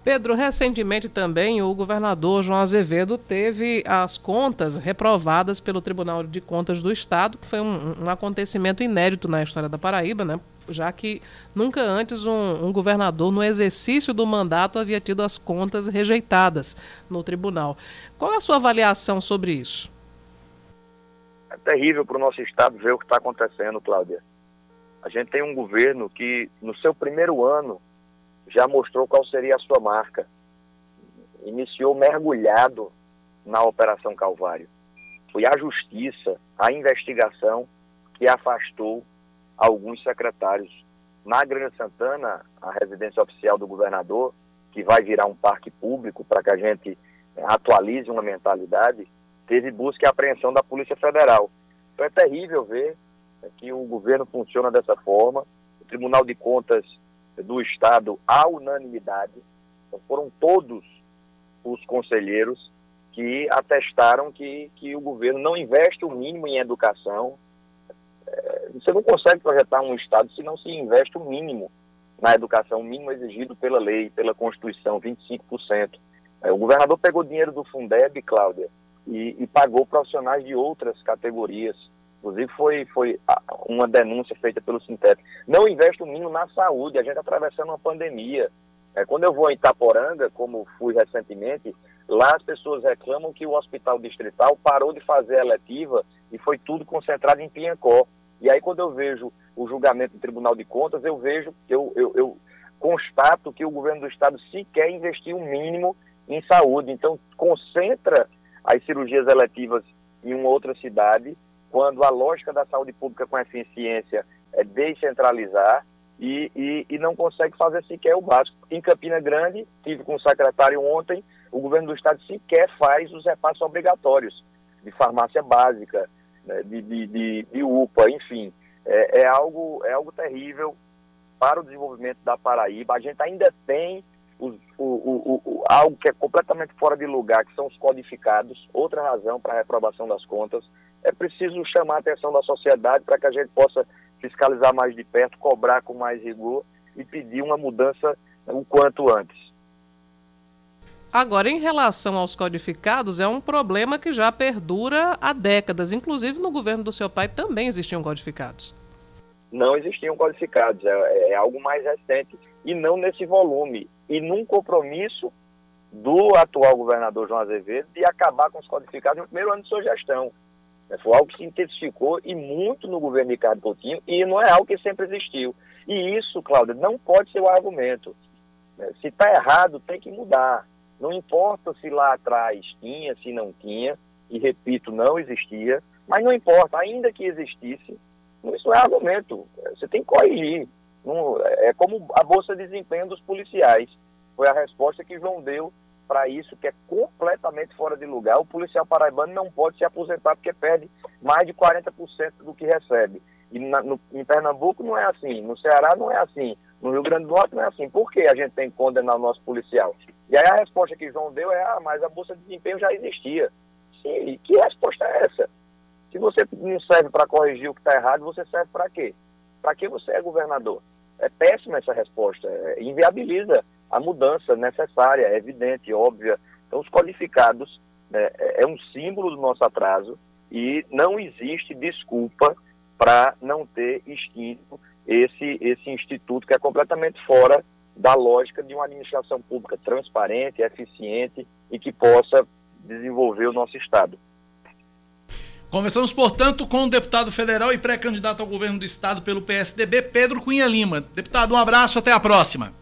Pedro, recentemente também o governador João Azevedo teve as contas reprovadas pelo Tribunal de Contas do Estado, que foi um, um acontecimento inédito na história da Paraíba, né? já que nunca antes um, um, governador, no exercício do mandato, havia tido as contas rejeitadas no tribunal. Qual é a sua avaliação sobre isso? É terrível para o nosso Estado ver o que está acontecendo, Cláudia. A gente tem um governo que, no seu primeiro ano, já mostrou qual seria a sua marca. Iniciou mergulhado na Operação Calvário. Foi a justiça, a investigação que afastou alguns secretários. Na Grande Santana, a residência oficial do governador, que vai virar um parque público para que a gente eh, atualize uma mentalidade, teve busca e apreensão da Polícia Federal. Então é terrível ver né, que o governo funciona dessa forma. O Tribunal de Contas do Estado à unanimidade. Então, foram todos os conselheiros que atestaram que, que o governo não investe o mínimo em educação. É, você não consegue projetar um Estado se não se investe o mínimo na educação, o mínimo exigido pela lei, pela Constituição, 25%. É, o governador pegou dinheiro do Fundeb, Cláudia, e, e pagou profissionais de outras categorias Inclusive foi, foi uma denúncia feita pelo Sintep. Não investe o mínimo na saúde, a gente está atravessando uma pandemia. É, quando eu vou em Itaporanga, como fui recentemente, lá as pessoas reclamam que o hospital distrital parou de fazer a eletiva e foi tudo concentrado em Pinhacó. E aí quando eu vejo o julgamento do Tribunal de Contas, eu vejo, eu, eu, eu constato que o governo do estado sequer investiu o mínimo em saúde. Então concentra as cirurgias eletivas em uma outra cidade quando a lógica da saúde pública com eficiência é descentralizar e, e, e, não consegue fazer sequer o básico. Em Campina Grande, tive com o secretário ontem, o governo do estado sequer faz os repassos obrigatórios de farmácia básica, né, de, de, de, de, UPA, enfim. É, é, algo, é algo terrível para o desenvolvimento da Paraíba. A gente ainda tem os, o, o, o, algo que é completamente fora de lugar, que são os codificados, outra razão para a reprovação das contas é preciso chamar a atenção da sociedade para que a gente possa fiscalizar mais de perto, cobrar com mais rigor e pedir uma mudança o quanto antes. Agora, em relação aos codificados, é um problema que já perdura há décadas. Inclusive, no governo do seu pai também existiam codificados. Não existiam codificados, é, é algo mais recente e não nesse volume. E num compromisso do atual governador João Azevedo de acabar com os codificados no primeiro ano de sua gestão. Né? Foi algo que se intensificou e muito no governo Ricardo Coutinho e não é algo que sempre existiu. E isso, Cláudia, não pode ser o argumento. Né? Se está errado, tem que mudar. Não importa se lá atrás tinha, se não tinha, e repito, não existia, mas não importa, ainda que existisse, isso não é argumento. Você tem que corrigir. É como a bolsa de desempenho dos policiais. Foi a resposta que João deu para isso, que é completamente fora de lugar. O policial paraibano não pode se aposentar porque perde mais de 40% do que recebe. E na, no, em Pernambuco não é assim, no Ceará não é assim, no Rio Grande do Norte não é assim. Por que a gente tem que condenar o nosso policial? E aí a resposta que João deu é, ah, mas a Bolsa de Desempenho já existia. Sim, que resposta é essa? Se você não serve para corrigir o que está errado, você serve para quê? Para que você é governador? É péssima essa resposta, é, inviabiliza a mudança necessária, é evidente, óbvia. Então, os qualificados né, é, é um símbolo do nosso atraso e não existe desculpa para não ter extinto esse, esse instituto que é completamente fora da lógica de uma administração pública transparente, eficiente e que possa desenvolver o nosso Estado. Conversamos, portanto, com o deputado federal e pré-candidato ao governo do Estado pelo PSDB, Pedro Cunha Lima. Deputado, um abraço, até a próxima.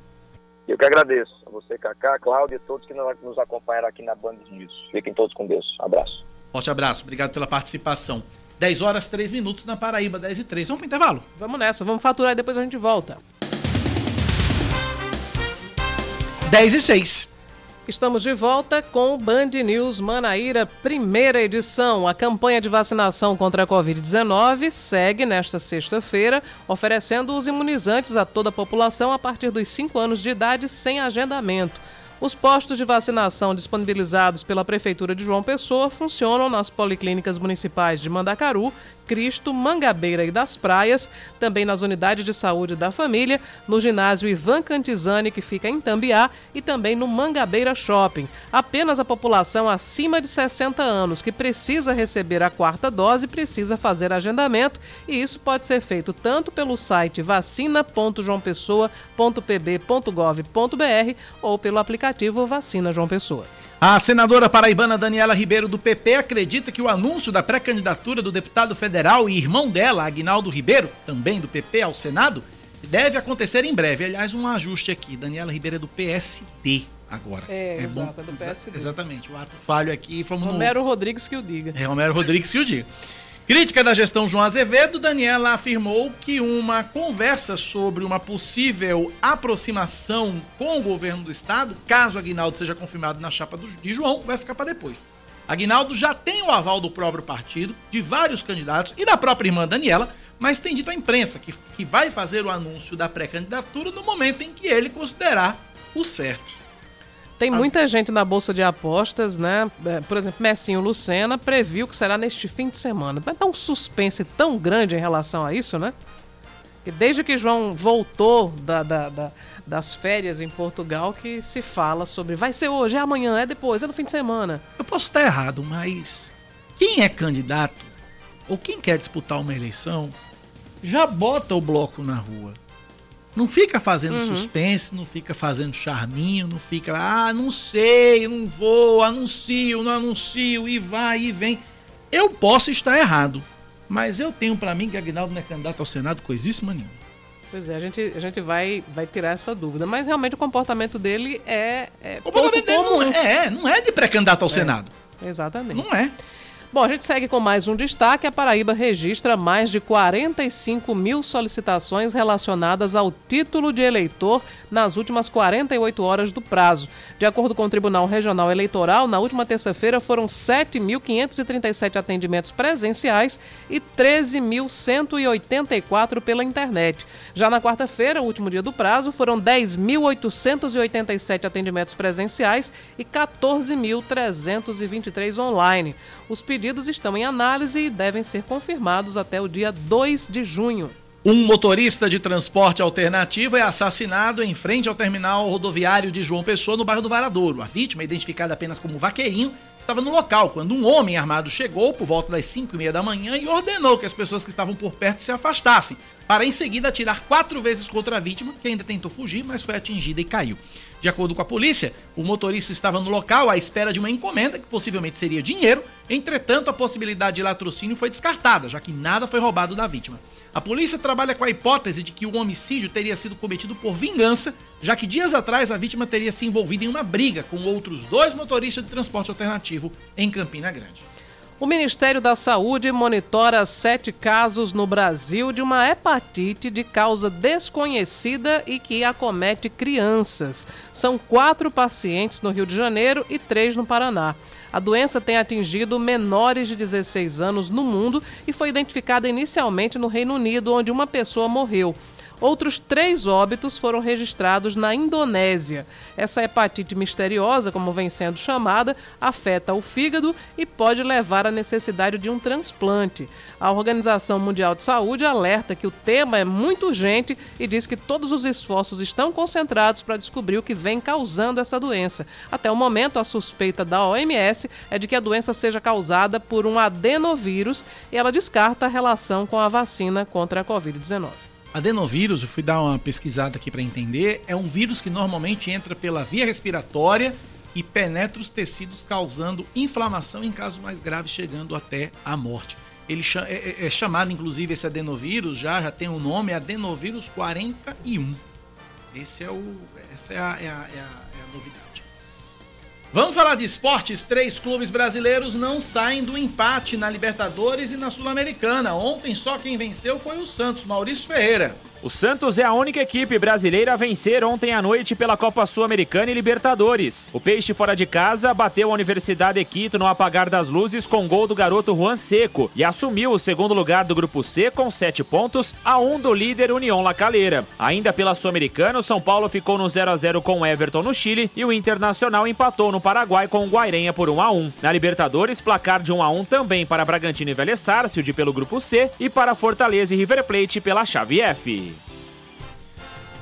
Eu que agradeço a você, Cacá, Cláudia e todos que nos acompanharam aqui na Band News. Fiquem todos com Deus. Abraço. Forte abraço, obrigado pela participação. 10 horas 3 minutos na Paraíba, 10 e 3. Vamos para intervalo? Vamos nessa, vamos faturar e depois a gente volta. 10 e 6. Estamos de volta com o Band News Manaíra, primeira edição. A campanha de vacinação contra a Covid-19 segue nesta sexta-feira, oferecendo os imunizantes a toda a população a partir dos 5 anos de idade sem agendamento. Os postos de vacinação disponibilizados pela Prefeitura de João Pessoa funcionam nas policlínicas municipais de Mandacaru, Cristo, Mangabeira e das Praias, também nas unidades de saúde da família, no ginásio Ivan Cantizani, que fica em Tambiá, e também no Mangabeira Shopping. Apenas a população acima de 60 anos que precisa receber a quarta dose precisa fazer agendamento, e isso pode ser feito tanto pelo site vacina.joaopessoa.pb.gov.br ou pelo aplicativo Vacina João Pessoa. A senadora paraibana Daniela Ribeiro do PP acredita que o anúncio da pré-candidatura do deputado federal e irmão dela, Agnaldo Ribeiro, também do PP ao Senado, deve acontecer em breve. Aliás, um ajuste aqui. Daniela Ribeiro é do PSD agora. É, é exato, bom, é do PSD. Exatamente. O ato falho aqui. Fomos Romero no... Rodrigues que o diga. É, Romero Rodrigues que o diga. Crítica da gestão João Azevedo, Daniela afirmou que uma conversa sobre uma possível aproximação com o governo do estado, caso Aguinaldo seja confirmado na chapa de João, vai ficar para depois. Aguinaldo já tem o aval do próprio partido, de vários candidatos e da própria irmã Daniela, mas tem dito à imprensa que, que vai fazer o anúncio da pré-candidatura no momento em que ele considerar o certo. Tem muita gente na bolsa de apostas, né? É, por exemplo, Messinho Lucena previu que será neste fim de semana. Vai dar um suspense tão grande em relação a isso, né? E desde que João voltou da, da, da, das férias em Portugal que se fala sobre vai ser hoje, é amanhã, é depois, é no fim de semana. Eu posso estar errado, mas quem é candidato ou quem quer disputar uma eleição já bota o bloco na rua. Não fica fazendo uhum. suspense, não fica fazendo charminho, não fica, ah, não sei, não vou, anuncio, não anuncio, e vai e vem. Eu posso estar errado, mas eu tenho para mim que Agnaldo não é candidato ao Senado coisíssima nenhuma. Pois é, a gente, a gente vai, vai tirar essa dúvida. Mas realmente o comportamento dele é, é o pouco comum. Não é, não é de pré-candidato ao é, Senado. Exatamente. Não é. Bom, a gente segue com mais um destaque. A Paraíba registra mais de 45 mil solicitações relacionadas ao título de eleitor nas últimas 48 horas do prazo. De acordo com o Tribunal Regional Eleitoral, na última terça-feira foram 7.537 atendimentos presenciais e 13.184 pela internet. Já na quarta-feira, último dia do prazo, foram 10.887 atendimentos presenciais e 14.323 online. Os pedidos estão em análise e devem ser confirmados até o dia 2 de junho. Um motorista de transporte alternativo é assassinado em frente ao terminal rodoviário de João Pessoa, no bairro do Varadouro. A vítima, identificada apenas como Vaqueirinho, estava no local quando um homem armado chegou por volta das 5 e meia da manhã e ordenou que as pessoas que estavam por perto se afastassem, para em seguida atirar quatro vezes contra a vítima, que ainda tentou fugir, mas foi atingida e caiu. De acordo com a polícia, o motorista estava no local à espera de uma encomenda, que possivelmente seria dinheiro, entretanto, a possibilidade de latrocínio foi descartada, já que nada foi roubado da vítima. A polícia trabalha com a hipótese de que o homicídio teria sido cometido por vingança, já que dias atrás a vítima teria se envolvido em uma briga com outros dois motoristas de transporte alternativo em Campina Grande. O Ministério da Saúde monitora sete casos no Brasil de uma hepatite de causa desconhecida e que acomete crianças. São quatro pacientes no Rio de Janeiro e três no Paraná. A doença tem atingido menores de 16 anos no mundo e foi identificada inicialmente no Reino Unido, onde uma pessoa morreu. Outros três óbitos foram registrados na Indonésia. Essa hepatite misteriosa, como vem sendo chamada, afeta o fígado e pode levar à necessidade de um transplante. A Organização Mundial de Saúde alerta que o tema é muito urgente e diz que todos os esforços estão concentrados para descobrir o que vem causando essa doença. Até o momento, a suspeita da OMS é de que a doença seja causada por um adenovírus e ela descarta a relação com a vacina contra a Covid-19. Adenovírus, eu fui dar uma pesquisada aqui para entender, é um vírus que normalmente entra pela via respiratória e penetra os tecidos causando inflamação em casos mais graves, chegando até a morte. Ele é, é, é chamado, inclusive, esse adenovírus, já, já tem um nome, adenovírus 41. Esse é o, essa é a, é a, é a, é a novidade. Vamos falar de esportes. Três clubes brasileiros não saem do empate na Libertadores e na Sul-Americana. Ontem só quem venceu foi o Santos, Maurício Ferreira. O Santos é a única equipe brasileira a vencer ontem à noite pela Copa Sul-Americana e Libertadores. O Peixe fora de casa bateu a Universidade Quito no apagar das luzes com gol do garoto Juan Seco e assumiu o segundo lugar do grupo C com sete pontos, a um do líder União La Calera. Ainda pela Sul-Americana, o São Paulo ficou no 0 a 0 com o Everton no Chile e o Internacional empatou no Paraguai com o Guairenha por 1 a 1. Na Libertadores, placar de 1 a 1 também para Bragantino e Vélez Sarsfield pelo grupo C e para Fortaleza e River Plate pela chave F.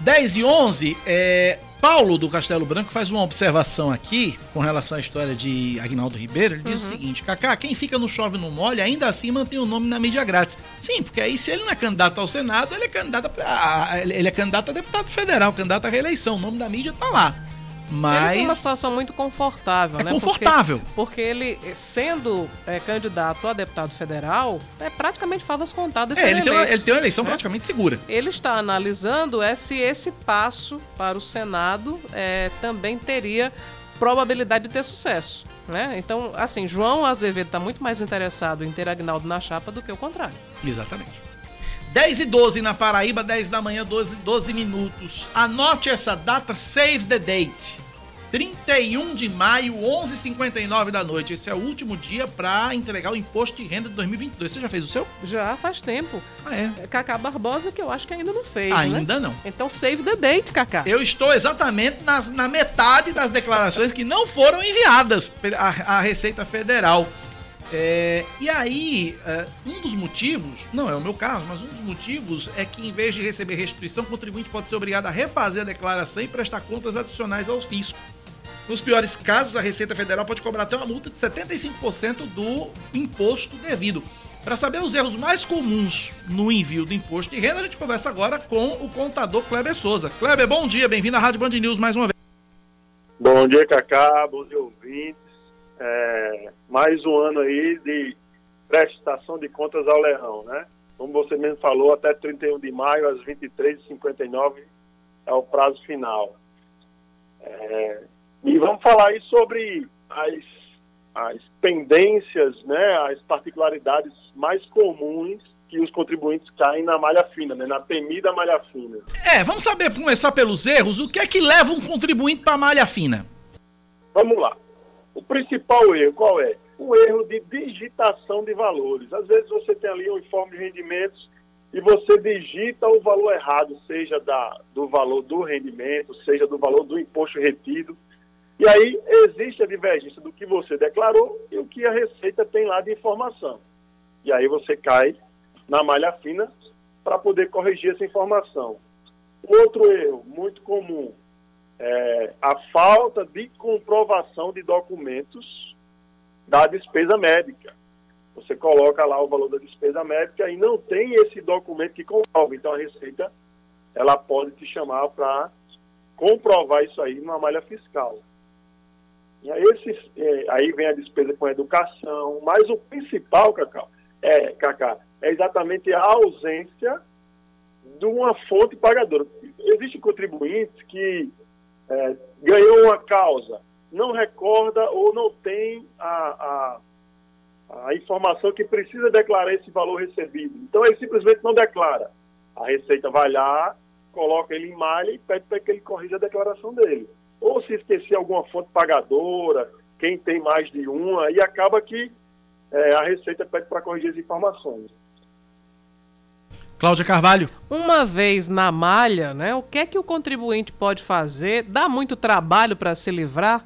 10 e 11, é, Paulo do Castelo Branco faz uma observação aqui com relação à história de Agnaldo Ribeiro. Ele diz uhum. o seguinte: Kaká, quem fica no chove no molha ainda assim mantém o nome na mídia grátis. Sim, porque aí se ele não é candidato ao Senado, ele é candidato a, ele é candidato a deputado federal, candidato à reeleição. O nome da mídia tá lá. Mas. Ele tem uma situação muito confortável, é né? Confortável. Porque, porque ele, sendo é, candidato a deputado federal, é praticamente favas contadas. É, ele tem, uma, ele tem uma eleição né? praticamente segura. Ele está analisando é se esse passo para o Senado é, também teria probabilidade de ter sucesso. Né? Então, assim, João Azevedo está muito mais interessado em ter Agnaldo na chapa do que o contrário. Exatamente. 10 e 12 na Paraíba, 10 da manhã, 12, 12 minutos. Anote essa data, save the date. 31 de maio, 11h59 da noite. Esse é o último dia para entregar o imposto de renda de 2022. Você já fez o seu? Já faz tempo. Ah, é? Cacá Barbosa, que eu acho que ainda não fez. Ainda né? não. Então save the date, Cacá. Eu estou exatamente nas, na metade das declarações que não foram enviadas à Receita Federal. É, e aí, é, um dos motivos, não é o meu caso, mas um dos motivos é que em vez de receber restituição, o contribuinte pode ser obrigado a refazer a declaração e prestar contas adicionais ao fisco. Nos piores casos, a Receita Federal pode cobrar até uma multa de 75% do imposto devido. Para saber os erros mais comuns no envio do imposto de renda, a gente conversa agora com o contador Kleber Souza. Kleber, bom dia, bem-vindo à Rádio Band News mais uma vez. Bom dia, Cacá, bom dia, ouvintes é, mais um ano aí de prestação de contas ao leão, né? Como você mesmo falou, até 31 de maio, às 23h59 é o prazo final. É, e vamos falar aí sobre as, as pendências, né, as particularidades mais comuns que os contribuintes caem na malha fina, né, na temida malha fina. É, vamos saber, começar pelos erros, o que é que leva um contribuinte para a malha fina? Vamos lá. O principal erro qual é? O erro de digitação de valores. Às vezes você tem ali um informe de rendimentos e você digita o valor errado, seja da, do valor do rendimento, seja do valor do imposto retido. E aí existe a divergência do que você declarou e o que a Receita tem lá de informação. E aí você cai na malha fina para poder corrigir essa informação. Outro erro muito comum é, a falta de comprovação de documentos da despesa médica. Você coloca lá o valor da despesa médica e não tem esse documento que comprova. Então a Receita ela pode te chamar para comprovar isso aí numa malha fiscal. E aí, esse, é, aí vem a despesa com educação, mas o principal, Cacá, é, Cacá, é exatamente a ausência de uma fonte pagadora. Existem contribuintes que é, ganhou uma causa, não recorda ou não tem a, a, a informação que precisa declarar esse valor recebido. Então ele simplesmente não declara. A Receita vai lá, coloca ele em malha e pede para que ele corrija a declaração dele. Ou se esquecer alguma fonte pagadora, quem tem mais de uma, e acaba que é, a Receita pede para corrigir as informações. Cláudia Carvalho. Uma vez na malha, né? O que é que o contribuinte pode fazer? Dá muito trabalho para se livrar?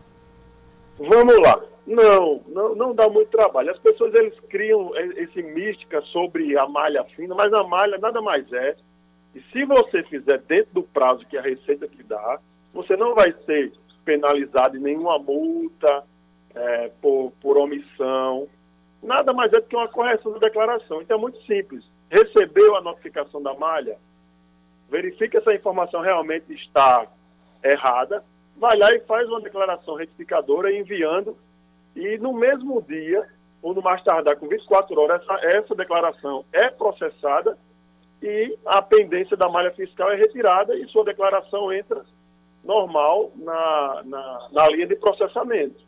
Vamos lá. Não, não, não dá muito trabalho. As pessoas eles criam esse mística sobre a malha fina, mas a malha nada mais é. E se você fizer dentro do prazo que a Receita te dá, você não vai ser penalizado em nenhuma multa é, por, por omissão. Nada mais é do que uma correção da declaração. Então é muito simples. Recebeu a notificação da malha, verifique essa informação realmente está errada, vai lá e faz uma declaração retificadora enviando e no mesmo dia, ou no mais tardar com 24 horas, essa, essa declaração é processada e a pendência da malha fiscal é retirada e sua declaração entra normal na, na, na linha de processamento.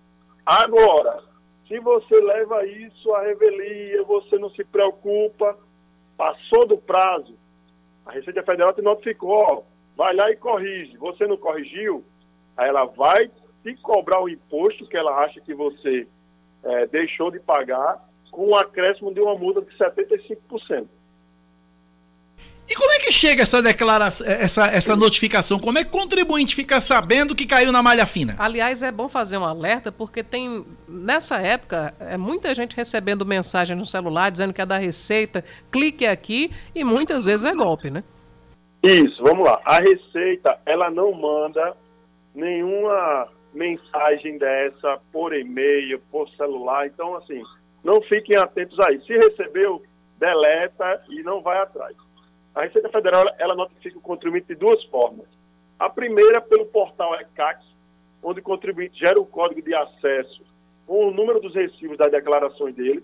Agora, se você leva isso à revelia, você não se preocupa, passou do prazo, a Receita Federal te notificou, vai lá e corrige. Você não corrigiu, aí ela vai se cobrar o imposto que ela acha que você é, deixou de pagar, com um acréscimo de uma multa de 75%. E como é que chega essa declaração, essa, essa notificação? Como é que o contribuinte fica sabendo que caiu na malha fina? Aliás, é bom fazer um alerta, porque tem, nessa época, é muita gente recebendo mensagem no celular dizendo que é da Receita, clique aqui, e muitas vezes é golpe, né? Isso, vamos lá. A Receita, ela não manda nenhuma mensagem dessa por e-mail, por celular. Então, assim, não fiquem atentos aí. Se recebeu, deleta e não vai atrás. A Receita Federal ela notifica o contribuinte de duas formas. A primeira pelo portal ECAC, onde o contribuinte gera o código de acesso com o número dos recibos das declarações dele,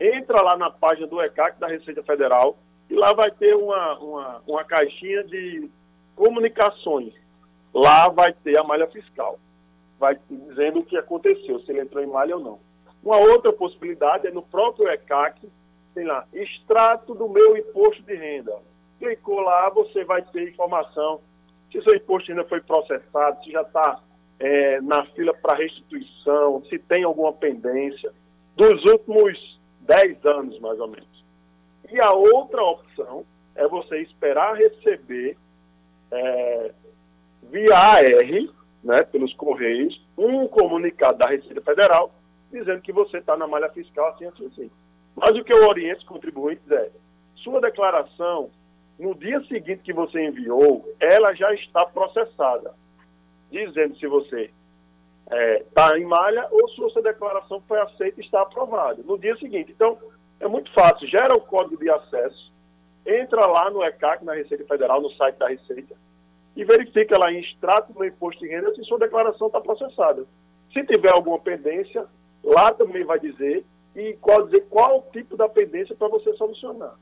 entra lá na página do ECAC da Receita Federal e lá vai ter uma, uma, uma caixinha de comunicações. Lá vai ter a malha fiscal vai dizendo o que aconteceu, se ele entrou em malha ou não. Uma outra possibilidade é no próprio ECAC, tem lá, extrato do meu imposto de renda. Clicou lá, você vai ter informação se seu imposto ainda foi processado, se já está é, na fila para restituição, se tem alguma pendência, dos últimos 10 anos, mais ou menos. E a outra opção é você esperar receber é, via AR, né, pelos Correios, um comunicado da Receita Federal dizendo que você está na malha fiscal assim, assim, assim. Mas o que eu oriento os contribuintes é, sua declaração, no dia seguinte que você enviou, ela já está processada, dizendo se você está é, tá em malha ou se sua declaração foi aceita e está aprovada. No dia seguinte. Então, é muito fácil. Gera o código de acesso, entra lá no ECAC, na Receita Federal, no site da Receita, e verifica lá em extrato no imposto de renda se sua declaração está processada. Se tiver alguma pendência, lá também vai dizer e qual dizer qual o tipo da pendência para você solucionar.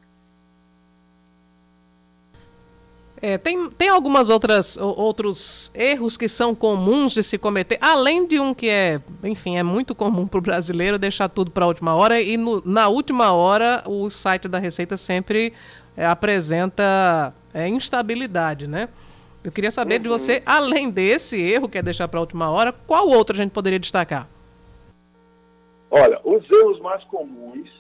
É, tem, tem algumas outras outros erros que são comuns de se cometer, além de um que é, enfim, é muito comum para o brasileiro deixar tudo para a última hora e no, na última hora o site da Receita sempre é, apresenta é, instabilidade, né? Eu queria saber uhum. de você, além desse erro que é deixar para a última hora, qual outro a gente poderia destacar? Olha, os erros mais comuns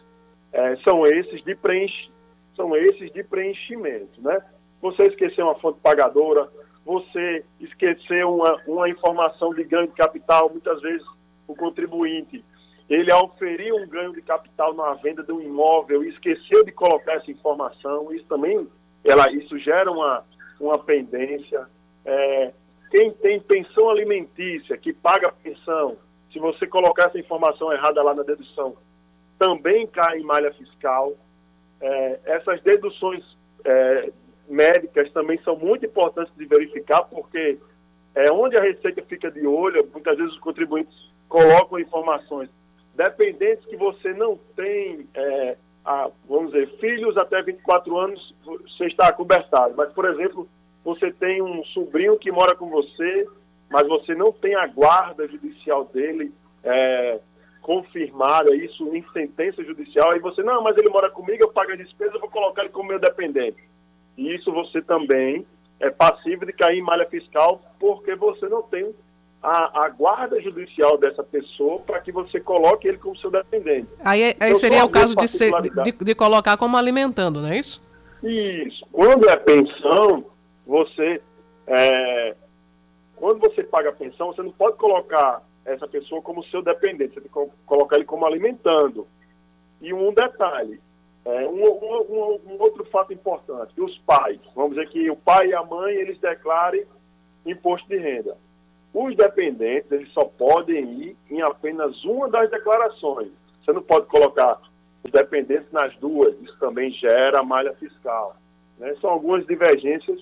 é, são esses de preench... são esses de preenchimento, né? Você esquecer uma fonte pagadora, você esquecer uma, uma informação de ganho de capital, muitas vezes o contribuinte ele oferir um ganho de capital na venda de um imóvel e esqueceu de colocar essa informação, isso também ela, isso gera uma, uma pendência. É, quem tem pensão alimentícia, que paga pensão, se você colocar essa informação errada lá na dedução, também cai em malha fiscal. É, essas deduções é, médicas também são muito importantes de verificar, porque é onde a Receita fica de olho, muitas vezes os contribuintes colocam informações dependentes que você não tem, é, a, vamos dizer, filhos até 24 anos, você está acobertado. Mas, por exemplo, você tem um sobrinho que mora com você, mas você não tem a guarda judicial dele é, confirmada, isso em sentença judicial, aí você, não, mas ele mora comigo, eu pago a despesa, eu vou colocar ele como meu dependente. Isso você também é passivo de cair em malha fiscal porque você não tem a, a guarda judicial dessa pessoa para que você coloque ele como seu dependente. Aí, aí Então, seria o caso de, ser, de, de colocar como alimentando, não é isso? Isso. Quando é pensão, você. é, quando você paga a pensão, você não pode colocar essa pessoa como seu dependente, você tem que co- colocar ele como alimentando. E um detalhe, é, um, um- um- outro fato importante, os pais, vamos dizer que o pai e a mãe, eles declarem imposto de renda. Os dependentes, eles só podem ir em apenas uma das declarações. Você não pode colocar os dependentes nas duas, isso também gera malha fiscal. né? São algumas divergências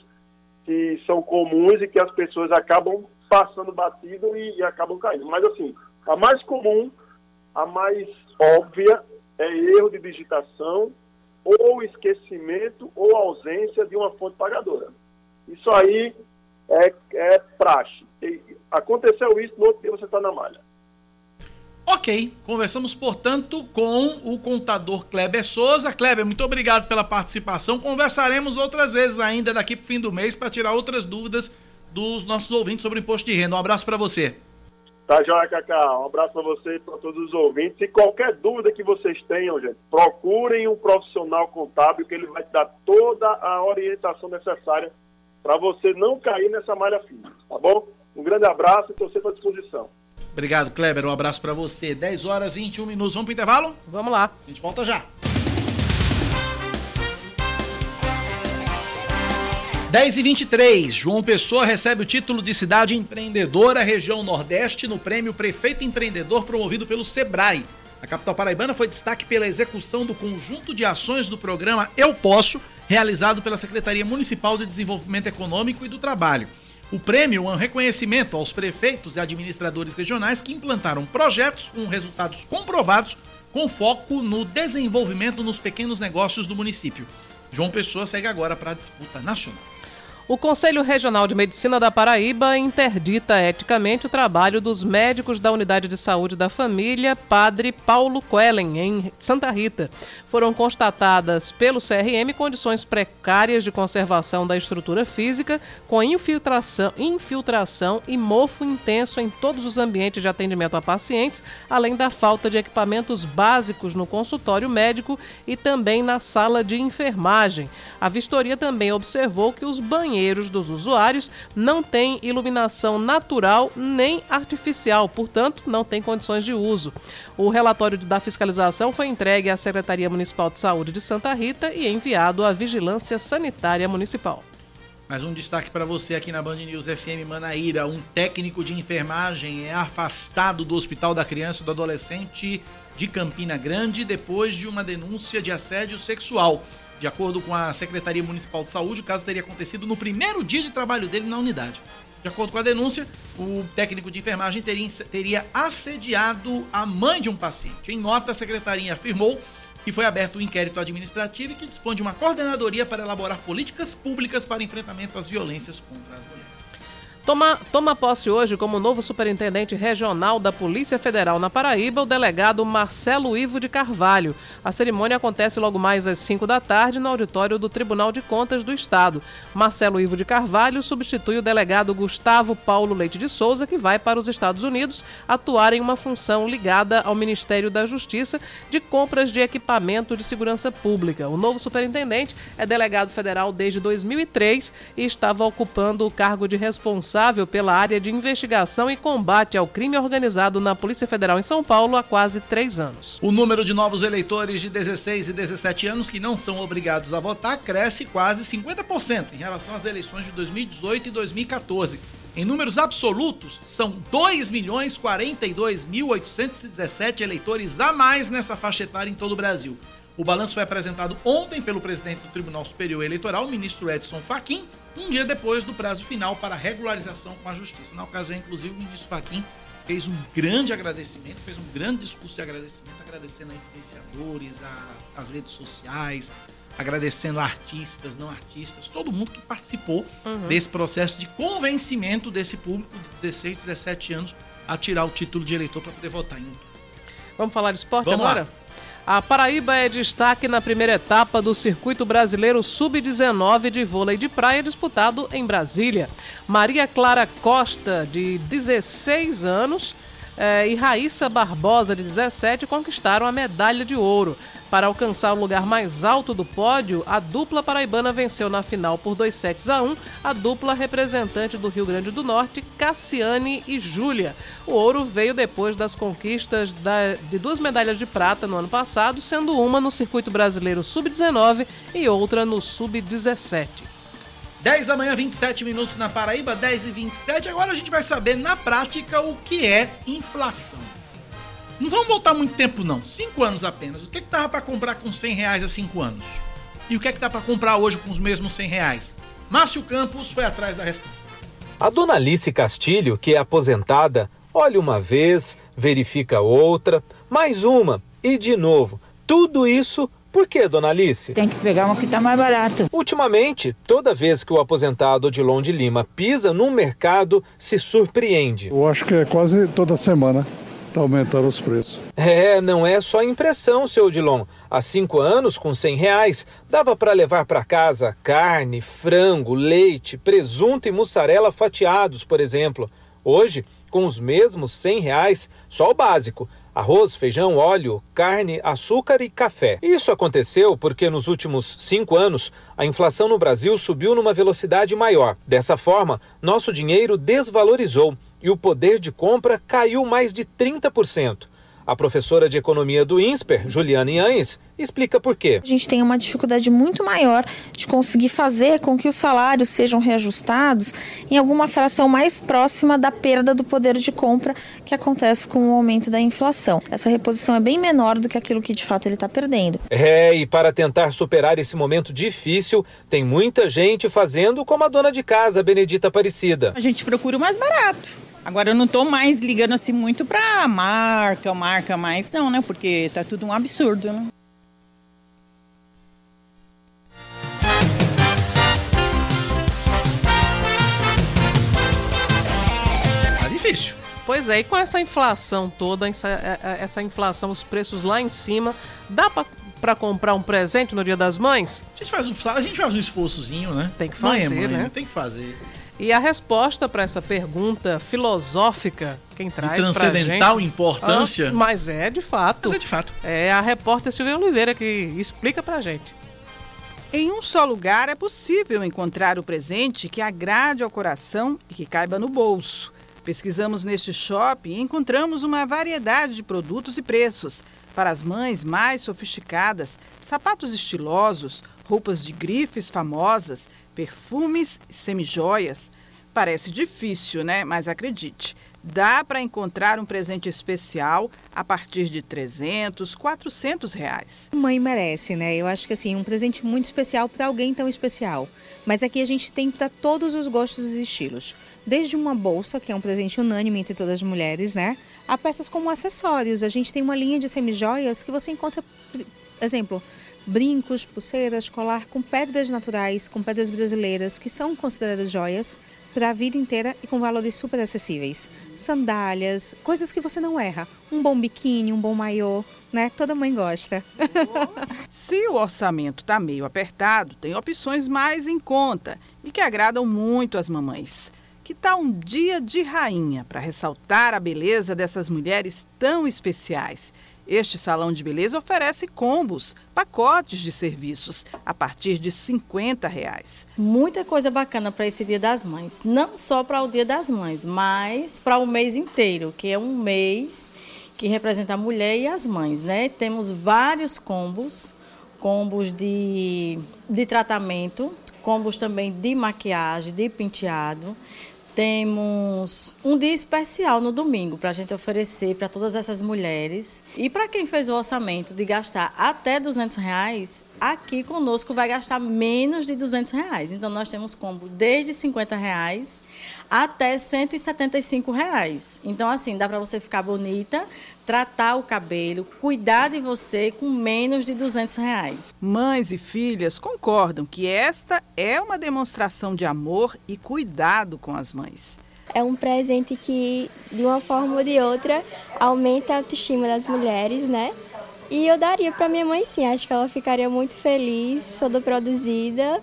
que são comuns e que as pessoas acabam passando batido e, e acabam caindo. Mas, assim, a mais comum, a mais óbvia, é erro de digitação ou esquecimento ou ausência de uma fonte pagadora. Isso aí é, é praxe. E aconteceu isso, no outro dia você está na malha. Ok, conversamos, portanto, com o contador Kleber Souza. Kleber, muito obrigado pela participação. Conversaremos outras vezes ainda daqui para o fim do mês para tirar outras dúvidas dos nossos ouvintes sobre o imposto de renda. Um abraço para você. Tá, joia, Cacá? Um abraço para você e para todos os ouvintes. E qualquer dúvida que vocês tenham, gente, procurem um profissional contábil que ele vai te dar toda a orientação necessária para você não cair nessa malha fina, tá bom? Um grande abraço e estou sempre à disposição. Obrigado, Kleber. Um abraço para você. 10 horas e 21 minutos. Vamos pro intervalo? Vamos lá. A gente volta já. 10 e 23, João Pessoa recebe o título de cidade empreendedora região Nordeste no prêmio Prefeito Empreendedor promovido pelo Sebrae. A capital paraibana foi destaque pela execução do conjunto de ações do programa Eu Posso, realizado pela Secretaria Municipal de Desenvolvimento Econômico e do Trabalho. O prêmio é um reconhecimento aos prefeitos e administradores regionais que implantaram projetos com resultados comprovados com foco no desenvolvimento nos pequenos negócios do município. João Pessoa segue agora para a disputa nacional. O Conselho Regional de Medicina da Paraíba interdita eticamente o trabalho dos médicos da Unidade de Saúde da Família Padre Paulo Quellen, em Santa Rita. Foram constatadas pelo CRM condições precárias de conservação da estrutura física, com infiltração, infiltração e mofo intenso em todos os ambientes de atendimento a pacientes, além da falta de equipamentos básicos no consultório médico e também na sala de enfermagem. A vistoria também observou que os banheiros dos usuários não têm iluminação natural nem artificial, portanto, não têm condições de uso. O relatório da fiscalização foi entregue à Secretaria Municipal de Saúde de Santa Rita e enviado à Vigilância Sanitária Municipal. Mais um destaque para você aqui na Band News FM Manaíra. Um técnico de enfermagem é afastado do Hospital da Criança e do Adolescente de Campina Grande depois de uma denúncia de assédio sexual. De acordo com a Secretaria Municipal de Saúde, o caso teria acontecido no primeiro dia de trabalho dele na unidade. De acordo com a denúncia, o técnico de enfermagem teria, teria assediado a mãe de um paciente. Em nota, a secretaria afirmou que foi aberto um inquérito administrativo e que dispõe de uma coordenadoria para elaborar políticas públicas para enfrentamento às violências contra as mulheres. Toma, toma posse hoje como novo superintendente regional da Polícia Federal na Paraíba o delegado Marcelo Ivo de Carvalho. A cerimônia acontece logo mais às 5 da tarde no auditório do Tribunal de Contas do Estado. Marcelo Ivo de Carvalho substitui o delegado Gustavo Paulo Leite de Souza, que vai para os Estados Unidos atuar em uma função ligada ao Ministério da Justiça de compras de equipamento de segurança pública. O novo superintendente é delegado federal desde 2003 e estava ocupando o cargo de responsável responsável pela área de investigação e combate ao crime organizado na Polícia Federal em São Paulo há quase três anos. O número de novos eleitores de 16 e 17 anos que não são obrigados a votar cresce quase 50% em relação às eleições de 2018 e 2014. Em números absolutos, são 2.042.817 eleitores a mais nessa faixa etária em todo o Brasil. O balanço foi apresentado ontem pelo presidente do Tribunal Superior Eleitoral, o ministro Edson Fachin, um dia depois do prazo final para regularização com a Justiça. Na ocasião, inclusive, o ministro Fachin fez um grande agradecimento, fez um grande discurso de agradecimento, agradecendo a influenciadores, a, as redes sociais, agradecendo a artistas, não artistas, todo mundo que participou uhum. desse processo de convencimento desse público de 16, 17 anos a tirar o título de eleitor para poder votar em outubro. Vamos falar de esporte Vamos agora? lá. A Paraíba é destaque na primeira etapa do Circuito Brasileiro Sub-19 de vôlei de praia disputado em Brasília. Maria Clara Costa, de 16 anos, eh, e Raíssa Barbosa, de 17, conquistaram a medalha de ouro. Para alcançar o lugar mais alto do pódio, a dupla paraibana venceu na final por 2 sets a 1 a dupla representante do Rio Grande do Norte, Cassiane e Júlia. O ouro veio depois das conquistas de duas medalhas de prata no ano passado, sendo uma no circuito brasileiro sub-19 e outra no sub-17. 10 da manhã, 27 minutos na Paraíba, 10 e 27. Agora a gente vai saber na prática o que é inflação. Não vamos voltar muito tempo, não. Cinco anos apenas. O que, que dava pra comprar com 100 reais há cinco anos? E o que é que dá pra comprar hoje com os mesmos 100 reais? Márcio Campos foi atrás da resposta. A dona Alice Castilho, que é aposentada, olha uma vez, verifica outra, mais uma e de novo. Tudo isso por quê, dona Alice? Tem que pegar uma que tá mais barato. Ultimamente, toda vez que o aposentado Odilon de Lima pisa num mercado, se surpreende. Eu acho que é quase toda semana aumentando os preços. É, não é só impressão, seu Odilon. Há cinco anos, com 100 reais, dava para levar para casa carne, frango, leite, presunto e mussarela fatiados, por exemplo. Hoje, com os mesmos 100 reais, só o básico. Arroz, feijão, óleo, carne, açúcar e café. Isso aconteceu porque nos últimos cinco anos a inflação no Brasil subiu numa velocidade maior. Dessa forma, nosso dinheiro desvalorizou e o poder de compra caiu mais de 30%. A professora de economia do INSPER, Juliana Inhães, explica por quê. A gente tem uma dificuldade muito maior de conseguir fazer com que os salários sejam reajustados em alguma fração mais próxima da perda do poder de compra que acontece com o aumento da inflação. Essa reposição é bem menor do que aquilo que de fato ele está perdendo. É, e para tentar superar esse momento difícil, tem muita gente fazendo como a dona de casa, Benedita Aparecida. A gente procura o mais barato. Agora eu não tô mais ligando assim muito pra marca, marca mais, não, né? Porque tá tudo um absurdo, né? Tá difícil. Pois é, e com essa inflação toda, essa, essa inflação, os preços lá em cima, dá pra, pra comprar um presente no Dia das Mães? A gente faz um, a gente faz um esforçozinho, né? Tem que Mãe é fazer, mãe, né? Tem que fazer. E a resposta para essa pergunta filosófica, quem traz pra transcendental gente... importância? Ah, mas é de fato. Mas é de fato. É a repórter Silvia Oliveira que explica pra gente. Em um só lugar é possível encontrar o presente que agrade ao coração e que caiba no bolso. Pesquisamos neste shopping e encontramos uma variedade de produtos e preços. Para as mães mais sofisticadas, sapatos estilosos, roupas de grifes famosas, perfumes e semijoias. Parece difícil, né? Mas acredite, dá para encontrar um presente especial a partir de 300, 400 reais. Mãe merece, né? Eu acho que assim, um presente muito especial para alguém tão especial. Mas aqui a gente tem para todos os gostos e estilos. Desde uma bolsa, que é um presente unânime entre todas as mulheres, né? A peças como acessórios. A gente tem uma linha de semijoias que você encontra, exemplo, brincos, pulseiras, colar com pedras naturais, com pedras brasileiras, que são consideradas joias para a vida inteira e com valores super acessíveis. Sandálias, coisas que você não erra. Um bom biquíni, um bom maiô, né? Toda mãe gosta. Se o orçamento está meio apertado, tem opções mais em conta e que agradam muito as mamães. Que tal um dia de rainha para ressaltar a beleza dessas mulheres tão especiais? Este salão de beleza oferece combos, pacotes de serviços a partir de 50 reais. Muita coisa bacana para esse Dia das Mães. Não só para o Dia das Mães, mas para o mês inteiro, que é um mês que representa a mulher e as mães, né? Temos vários combos, combos de, de tratamento, combos também de maquiagem, de penteado. Temos um dia especial no domingo para a gente oferecer para todas essas mulheres. E para quem fez o orçamento de gastar até 200 reais, aqui conosco vai gastar menos de 200 reais. Então nós temos combo desde 50 reais até 175 reais. Então assim, dá para você ficar bonita, tratar o cabelo, cuidar de você com menos de 200 reais. Mães e filhas concordam que esta é uma demonstração de amor e cuidado com as mães. é um presente que, de uma forma ou de outra, aumenta a autoestima das mulheres, né? E eu daria para minha mãe sim, acho que ela ficaria muito feliz, toda produzida.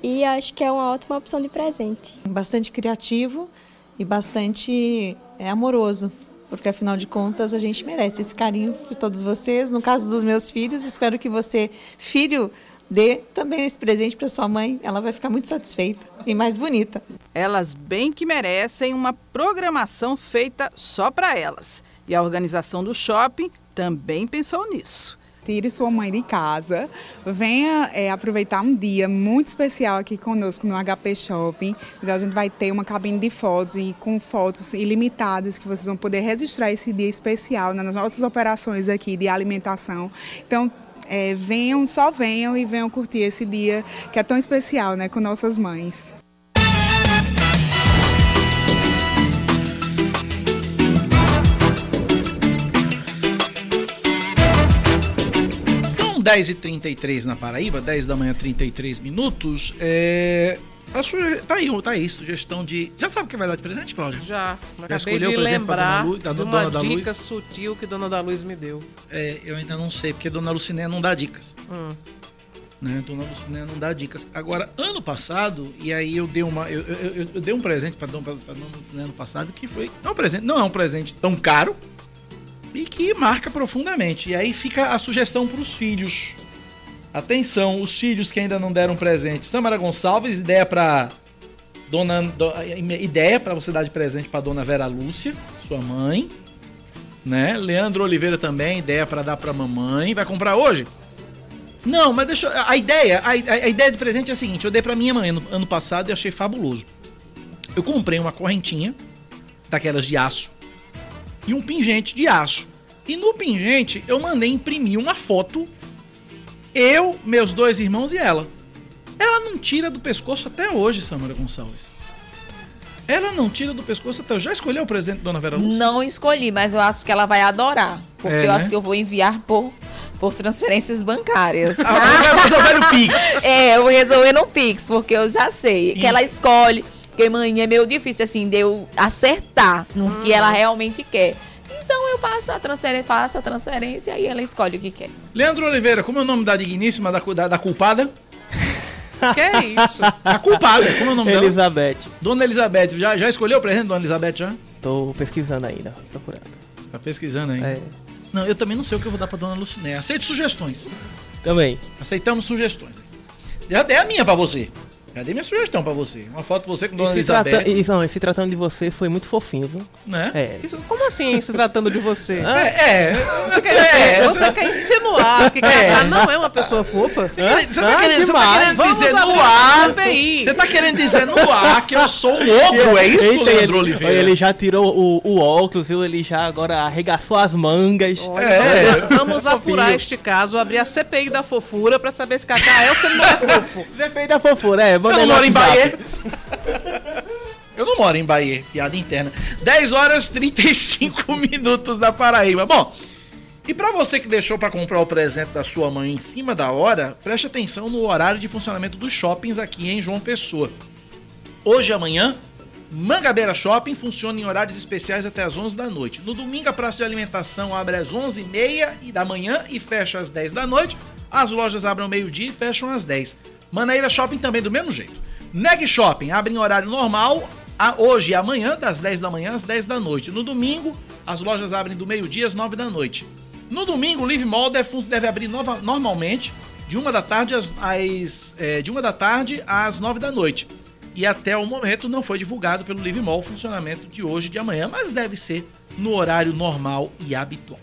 E acho que é uma ótima opção de presente. Bastante criativo e bastante é, amoroso, porque afinal de contas a gente merece esse carinho de todos vocês. No caso dos meus filhos, espero que você, filho, dê também esse presente para sua mãe. Ela vai ficar muito satisfeita e mais bonita. Elas bem que merecem uma programação feita só para elas. E a organização do shopping também pensou nisso. Tire sua mãe de casa, venha é, aproveitar um dia muito especial aqui conosco no HP Shopping. Então a gente vai ter uma cabine de fotos e com fotos ilimitadas que vocês vão poder registrar esse dia especial nas nossas operações aqui de alimentação. Então é, venham, só venham e venham curtir esse dia que é tão especial, né, com nossas mães. 10h33 na Paraíba, 10 da manhã, 33 minutos. É. A. Tá aí, tá aí, sugestão de. Já sabe o que vai dar de presente, Cláudia? Já. Já Acabei escolheu de o presente pra lembrar Dona Lu- da de Dona uma da dica Luz? sutil que Dona da Luz me deu. É, eu ainda não sei, porque Dona Luciné não dá dicas. Hum. Né? Dona Luciné não dá dicas. Agora, ano passado, e aí eu dei uma. Eu, eu, eu- eu dei um presente pra Dona, pra Dona Luciné ano passado que foi. Não é um presente, não é um presente tão caro e que marca profundamente. E aí fica a sugestão pros filhos. Atenção, os filhos que ainda não deram presente. Samara Gonçalves, ideia pra. Dona, do- ideia para você dar de presente para Dona Vera Lúcia, sua mãe, né? Leandro Oliveira também, ideia para dar para mamãe. Vai comprar hoje? Não, mas deixa. eu- A ideia, a, a- ideia de presente é a seguinte: eu dei para minha mãe ano passado e achei fabuloso. Eu comprei uma correntinha daquelas de aço e um pingente de aço. E no pingente eu mandei imprimir uma foto eu, meus dois irmãos e ela. Ela não tira do pescoço até hoje, Samara Gonçalves. Ela não tira do pescoço até hoje. Já escolheu o presente, Dona Vera Lúcia? Não escolhi, mas eu acho que ela vai adorar. Porque É, eu né? acho que eu vou enviar por, por transferências bancárias. Ah, vai resolver no Pix. É, eu vou resolver no Pix, porque eu já sei que ela escolhe. Porque mãe é meio difícil assim de eu acertar no que ela realmente quer. Então eu passo a transferência, faço a transferência e ela escolhe o que quer. Leandro Oliveira, como é o nome da digníssima, da, da, da culpada? Que é isso? A culpada, como é o nome dela? Elizabeth. Dona Elizabeth, já, já escolheu o presente, Dona Elizabeth, já? Tô pesquisando ainda, procurando. Tá pesquisando aí. É. Não, eu também não sei o que eu vou dar pra Dona Luciné. Aceito sugestões. Também. Aceitamos sugestões. Já dei a minha pra você. Já dei minha sugestão pra você. Uma foto de você com Dona E se, Elizabeth. trata... e, não, se tratando de você, foi muito fofinho, viu? Né? É. Isso- como assim, se tratando de você? É, é. Você quer, É, você quer insinuar que Cacá não é uma pessoa fofa? Você tá, querendo, você tá Ah, querendo. Vamos dizer no ar. CPI. Você tá querendo dizer no ar que eu sou um ogro, é isso, Eita, Leandro ele, Oliveira? Ele já tirou o, o óculos, viu? Ele já agora arregaçou as mangas. É. Vamos apurar este caso, abrir a CPI da fofura pra saber se Cacá é ou se ele não é fofo. Depende da fofura, é. Eu manda não aí no moro em. Bahia. Eu não moro em Bahia, piada interna. 10 horas 35 minutos da Paraíba. Bom, e pra você que deixou pra comprar o presente da sua mãe em cima da hora, preste atenção no horário de funcionamento dos shoppings aqui em João Pessoa. Hoje e amanhã, Mangabeira Shopping funciona em horários especiais até as 11 da noite. No domingo, a praça de alimentação abre às 11h30 e da manhã e fecha às 10 da noite. As lojas abrem ao meio-dia e fecham às 10. Manaíra Shopping também do mesmo jeito. Neg Shopping abre em horário normal a- hoje e amanhã, das 10 da manhã às 10 da noite. No domingo, as lojas abrem do meio-dia às 9 da noite. No domingo, o Live Mall deve, deve abrir nova- normalmente de uma da tarde às, às, é, de uma da tarde às 9 da noite. E até o momento não foi divulgado pelo Live Mall o funcionamento de hoje e de amanhã, mas deve ser no horário normal e habitual.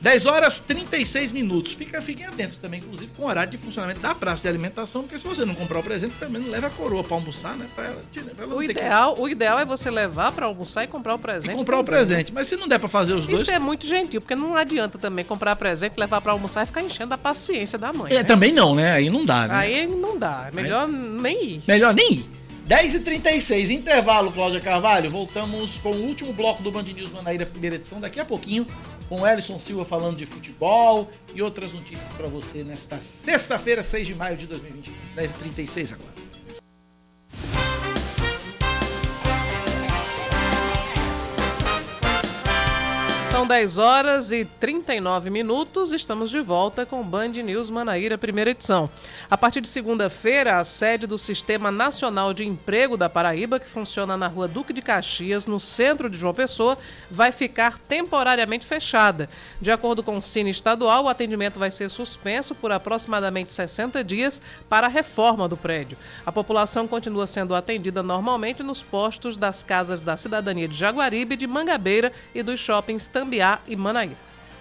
10 horas 36 minutos. Fica, fiquem atentos também, inclusive, com o horário de funcionamento da praça de alimentação, porque se você não comprar o presente, pelo menos leva a coroa pra almoçar, né? Pra ela, pra ela O ter que- ideal, o ideal é você levar pra almoçar e comprar o presente. e comprar o presente. Mas se não der pra fazer os dois. Isso é muito gentil, porque não adianta também comprar presente, levar pra almoçar e ficar enchendo a paciência da mãe. É, né? também não, né? Aí não dá, né? Aí não dá. É melhor nem ir. Melhor nem ir. 10h36, intervalo, Cláudia Carvalho. Voltamos com o último bloco do Band News Manaíra, primeira edição, daqui a pouquinho, com Ellison Silva falando de futebol e outras notícias pra você nesta sexta-feira, 6 de maio de 2021. 10h36 agora. São 10 horas e 39 minutos. Estamos de volta com Band News Manaíra, primeira edição. A partir de segunda-feira, a sede do Sistema Nacional de Emprego da Paraíba, que funciona na rua Duque de Caxias, no centro de João Pessoa, vai ficar temporariamente fechada. De acordo com o Cine Estadual, o atendimento vai ser suspenso por aproximadamente 60 dias para a reforma do prédio. A população continua sendo atendida normalmente nos postos das casas da Cidadania de Jaguaribe, de Mangabeira e dos shoppings E Manaíra.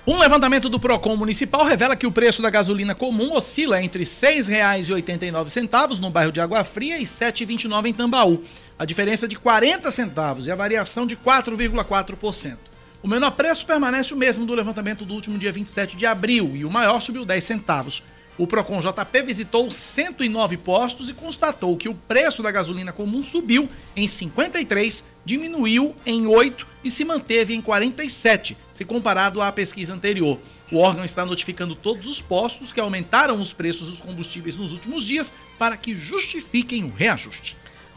Um levantamento do Procon Municipal revela que o preço da gasolina comum oscila entre R$ 6,89 no bairro de Água Fria e R$ 7,29 em Tambaú. A diferença é de 40 centavos e a variação de 4,4%. O menor preço permanece o mesmo do levantamento do último dia 27 de abril e o maior subiu 10 centavos. O Procon JP visitou 109 postos e constatou que o preço da gasolina comum subiu em 53, diminuiu em 8 e se manteve em 47, se comparado à pesquisa anterior. O órgão está notificando todos os postos que aumentaram os preços dos combustíveis nos últimos dias para que justifiquem o reajuste.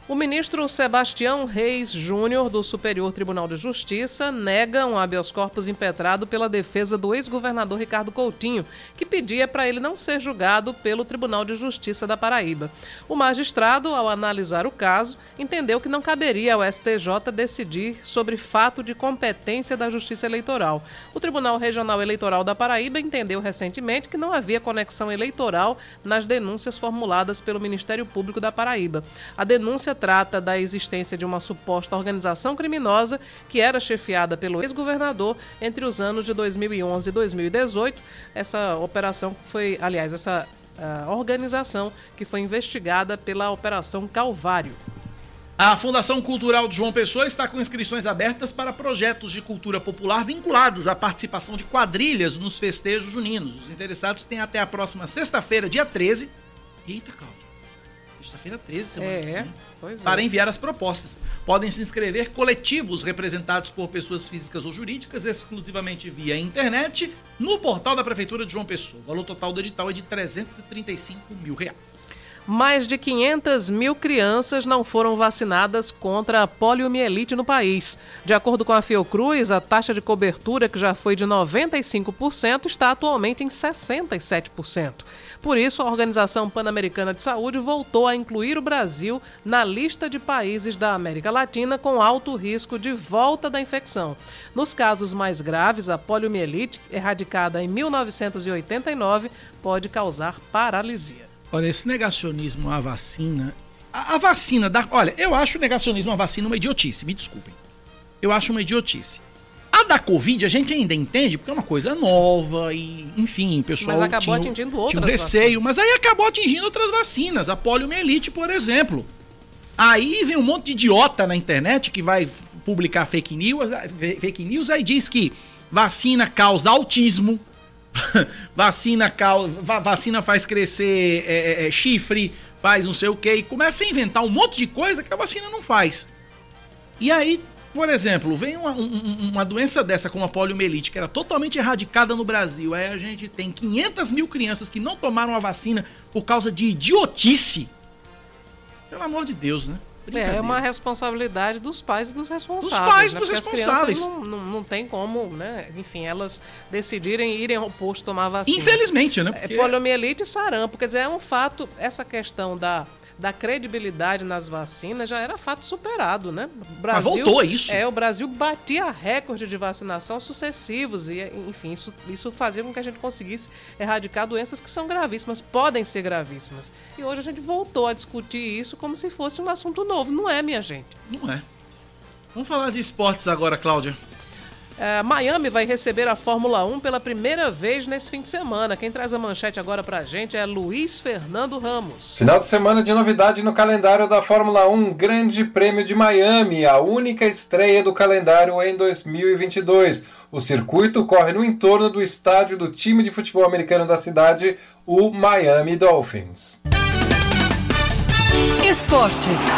O ministro Sebastião Reis Júnior, do Superior Tribunal de Justiça, nega um habeas corpus impetrado pela defesa do ex-governador Ricardo Coutinho, que pedia para ele não ser julgado pelo Tribunal de Justiça da Paraíba. O magistrado, ao analisar o caso, entendeu que não caberia ao STJ decidir sobre fato de competência da Justiça Eleitoral. O Tribunal Regional Eleitoral da Paraíba entendeu recentemente que não havia conexão eleitoral nas denúncias formuladas pelo Ministério Público da Paraíba. A denúncia trata da existência de uma suposta organização criminosa que era chefiada pelo ex-governador entre os anos de 2011 e 2018. Essa operação foi, aliás, essa uh, organização que foi investigada pela Operação Calvário. A Fundação Cultural de João Pessoa está com inscrições abertas para projetos de cultura popular vinculados à participação de quadrilhas nos festejos juninos. Os interessados têm até a próxima sexta-feira, dia 13. Eita, Cláudio. Sexta-feira 13, semana É, que vem, pois é. Para enviar as propostas. Podem se inscrever coletivos representados por pessoas físicas ou jurídicas, exclusivamente via internet, no portal da Prefeitura de João Pessoa. O valor total do edital é de 335 mil reais. Mais de 500 mil crianças não foram vacinadas contra a poliomielite no país. De acordo com a Fiocruz, a taxa de cobertura, que já foi de 95%, está atualmente em 67%. Por isso, a Organização Pan-Americana de Saúde voltou a incluir o Brasil na lista de países da América Latina com alto risco de volta da infecção. Nos casos mais graves, a poliomielite, erradicada em 1989, pode causar paralisia. Olha, esse negacionismo à vacina. A, a vacina da. Olha, eu acho o negacionismo à vacina uma idiotice, me desculpem. Eu acho uma idiotice. A da Covid a gente ainda entende, porque é uma coisa nova e, enfim, o pessoal. Mas acabou tinha, atingindo tinha outras um receio, vacinas. mas aí acabou atingindo outras vacinas. A poliomielite, por exemplo. Aí vem um monte de idiota na internet que vai publicar fake news, fake news aí diz que vacina causa autismo, vacina, causa, va- vacina faz crescer é, é, é, chifre, faz não sei o que, e começa a inventar um monte de coisa que a vacina não faz. E aí, por exemplo, vem uma, um- um- uma doença dessa como a poliomielite, que era totalmente erradicada no Brasil. Aí a gente tem 500 mil crianças que não tomaram a vacina por causa de idiotice. Pelo amor de Deus, né? É, é uma responsabilidade dos pais e dos responsáveis. Dos pais e né? dos Porque responsáveis. não, não, não tem como, né? Enfim, elas decidirem irem ao posto tomar vacina. Infelizmente, né? É, Porque- poliomielite e sarampo. Quer dizer, é um fato, essa questão da, da credibilidade nas vacinas já era fato superado, né? O Mas voltou a isso. É, o Brasil batia recorde de vacinação sucessivos e, enfim, isso, isso fazia com que a gente conseguisse erradicar doenças que são gravíssimas, podem ser gravíssimas. E hoje a gente voltou a discutir isso como se fosse um assunto novo. Não é, minha gente. Não é. Vamos falar de esportes agora, Cláudia. É, Miami vai receber a Fórmula 1 pela primeira vez nesse fim de semana. Quem traz a manchete agora pra gente é Luiz Fernando Ramos. Final de semana de novidade no calendário da Fórmula 1, Grande Prêmio de Miami, a única estreia do calendário em 2022. O circuito corre no entorno do estádio do time de futebol americano da cidade, o Miami Dolphins. Esportes,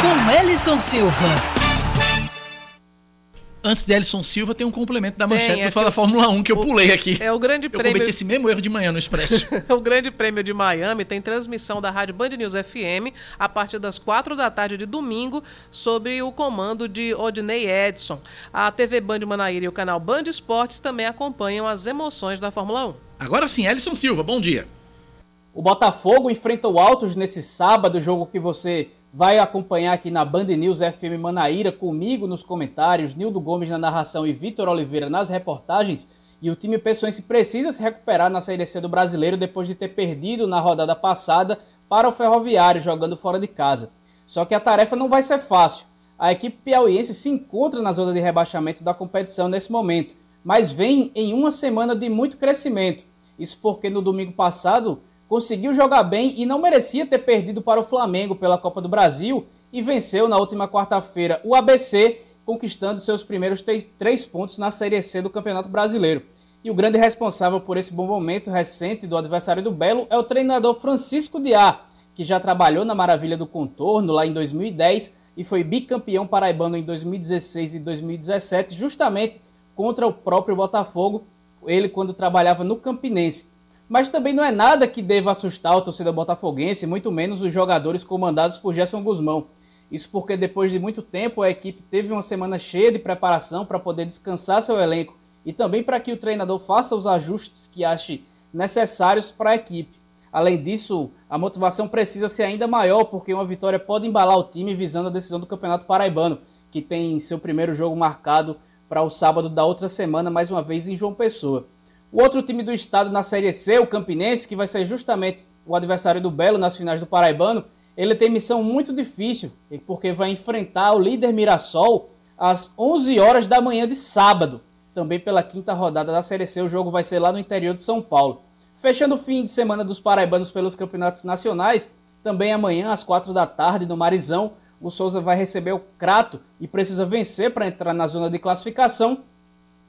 com Ellison Silva. Antes de Ellison Silva, tem um complemento da Tem, manchete é do Fala Fórmula 1 que eu o- pulei aqui. É o grande Eu prêmio. cometi esse mesmo erro de manhã no Expresso. o Grande Prêmio de Miami tem transmissão da Rádio Band News FM a partir das quatro da tarde de domingo, sob o comando de Odinei Edson. A TV Band Manaíra e o canal Band Esportes também acompanham as emoções da Fórmula 1. Agora sim, Ellison Silva, bom dia. O Botafogo enfrenta o Altos nesse sábado, jogo que você vai acompanhar aqui na Band News FM Manaíra, comigo nos comentários, Nildo Gomes na narração e Vitor Oliveira nas reportagens. E o time pessoense precisa se recuperar na Série C do Brasileiro depois de ter perdido na rodada passada para o Ferroviário, jogando fora de casa. Só que a tarefa não vai ser fácil. A equipe piauiense se encontra na zona de rebaixamento da competição nesse momento, mas vem em uma semana de muito crescimento. Isso porque no domingo passado conseguiu jogar bem e não merecia ter perdido para o Flamengo pela Copa do Brasil e venceu na última quarta-feira o ABC, conquistando seus primeiros três, pontos na Série C do Campeonato Brasileiro. E o grande responsável por esse bom momento recente do adversário do Belo é o treinador Francisco Diá, que já trabalhou na Maravilha do Contorno lá em 2010 e foi bicampeão paraibano em 2016 e 2017, justamente contra o próprio Botafogo, ele quando trabalhava no Campinense. Mas também não é nada que deva assustar o torcedor botafoguense, muito menos os jogadores comandados por Gerson Guzmão. Isso porque depois de muito tempo a equipe teve uma semana cheia de preparação para poder descansar seu elenco e também para que o treinador faça os ajustes que ache necessários para a equipe. Além disso, a motivação precisa ser ainda maior porque uma vitória pode embalar o time visando a decisão do Campeonato Paraibano, que tem seu primeiro jogo marcado para o sábado da outra semana, mais uma vez em João Pessoa. O outro time do estado na Série C, o Campinense, que vai ser justamente o adversário do Belo nas finais do Paraibano, ele tem missão muito difícil, porque vai enfrentar o líder Mirassol às 11 horas da manhã de sábado, também pela quinta rodada da Série C. O jogo vai ser lá no interior de São Paulo. Fechando o fim de semana dos paraibanos pelos campeonatos nacionais, também amanhã às 4 da tarde no Marizão, o Souza vai receber o Crato e precisa vencer para entrar na zona de classificação.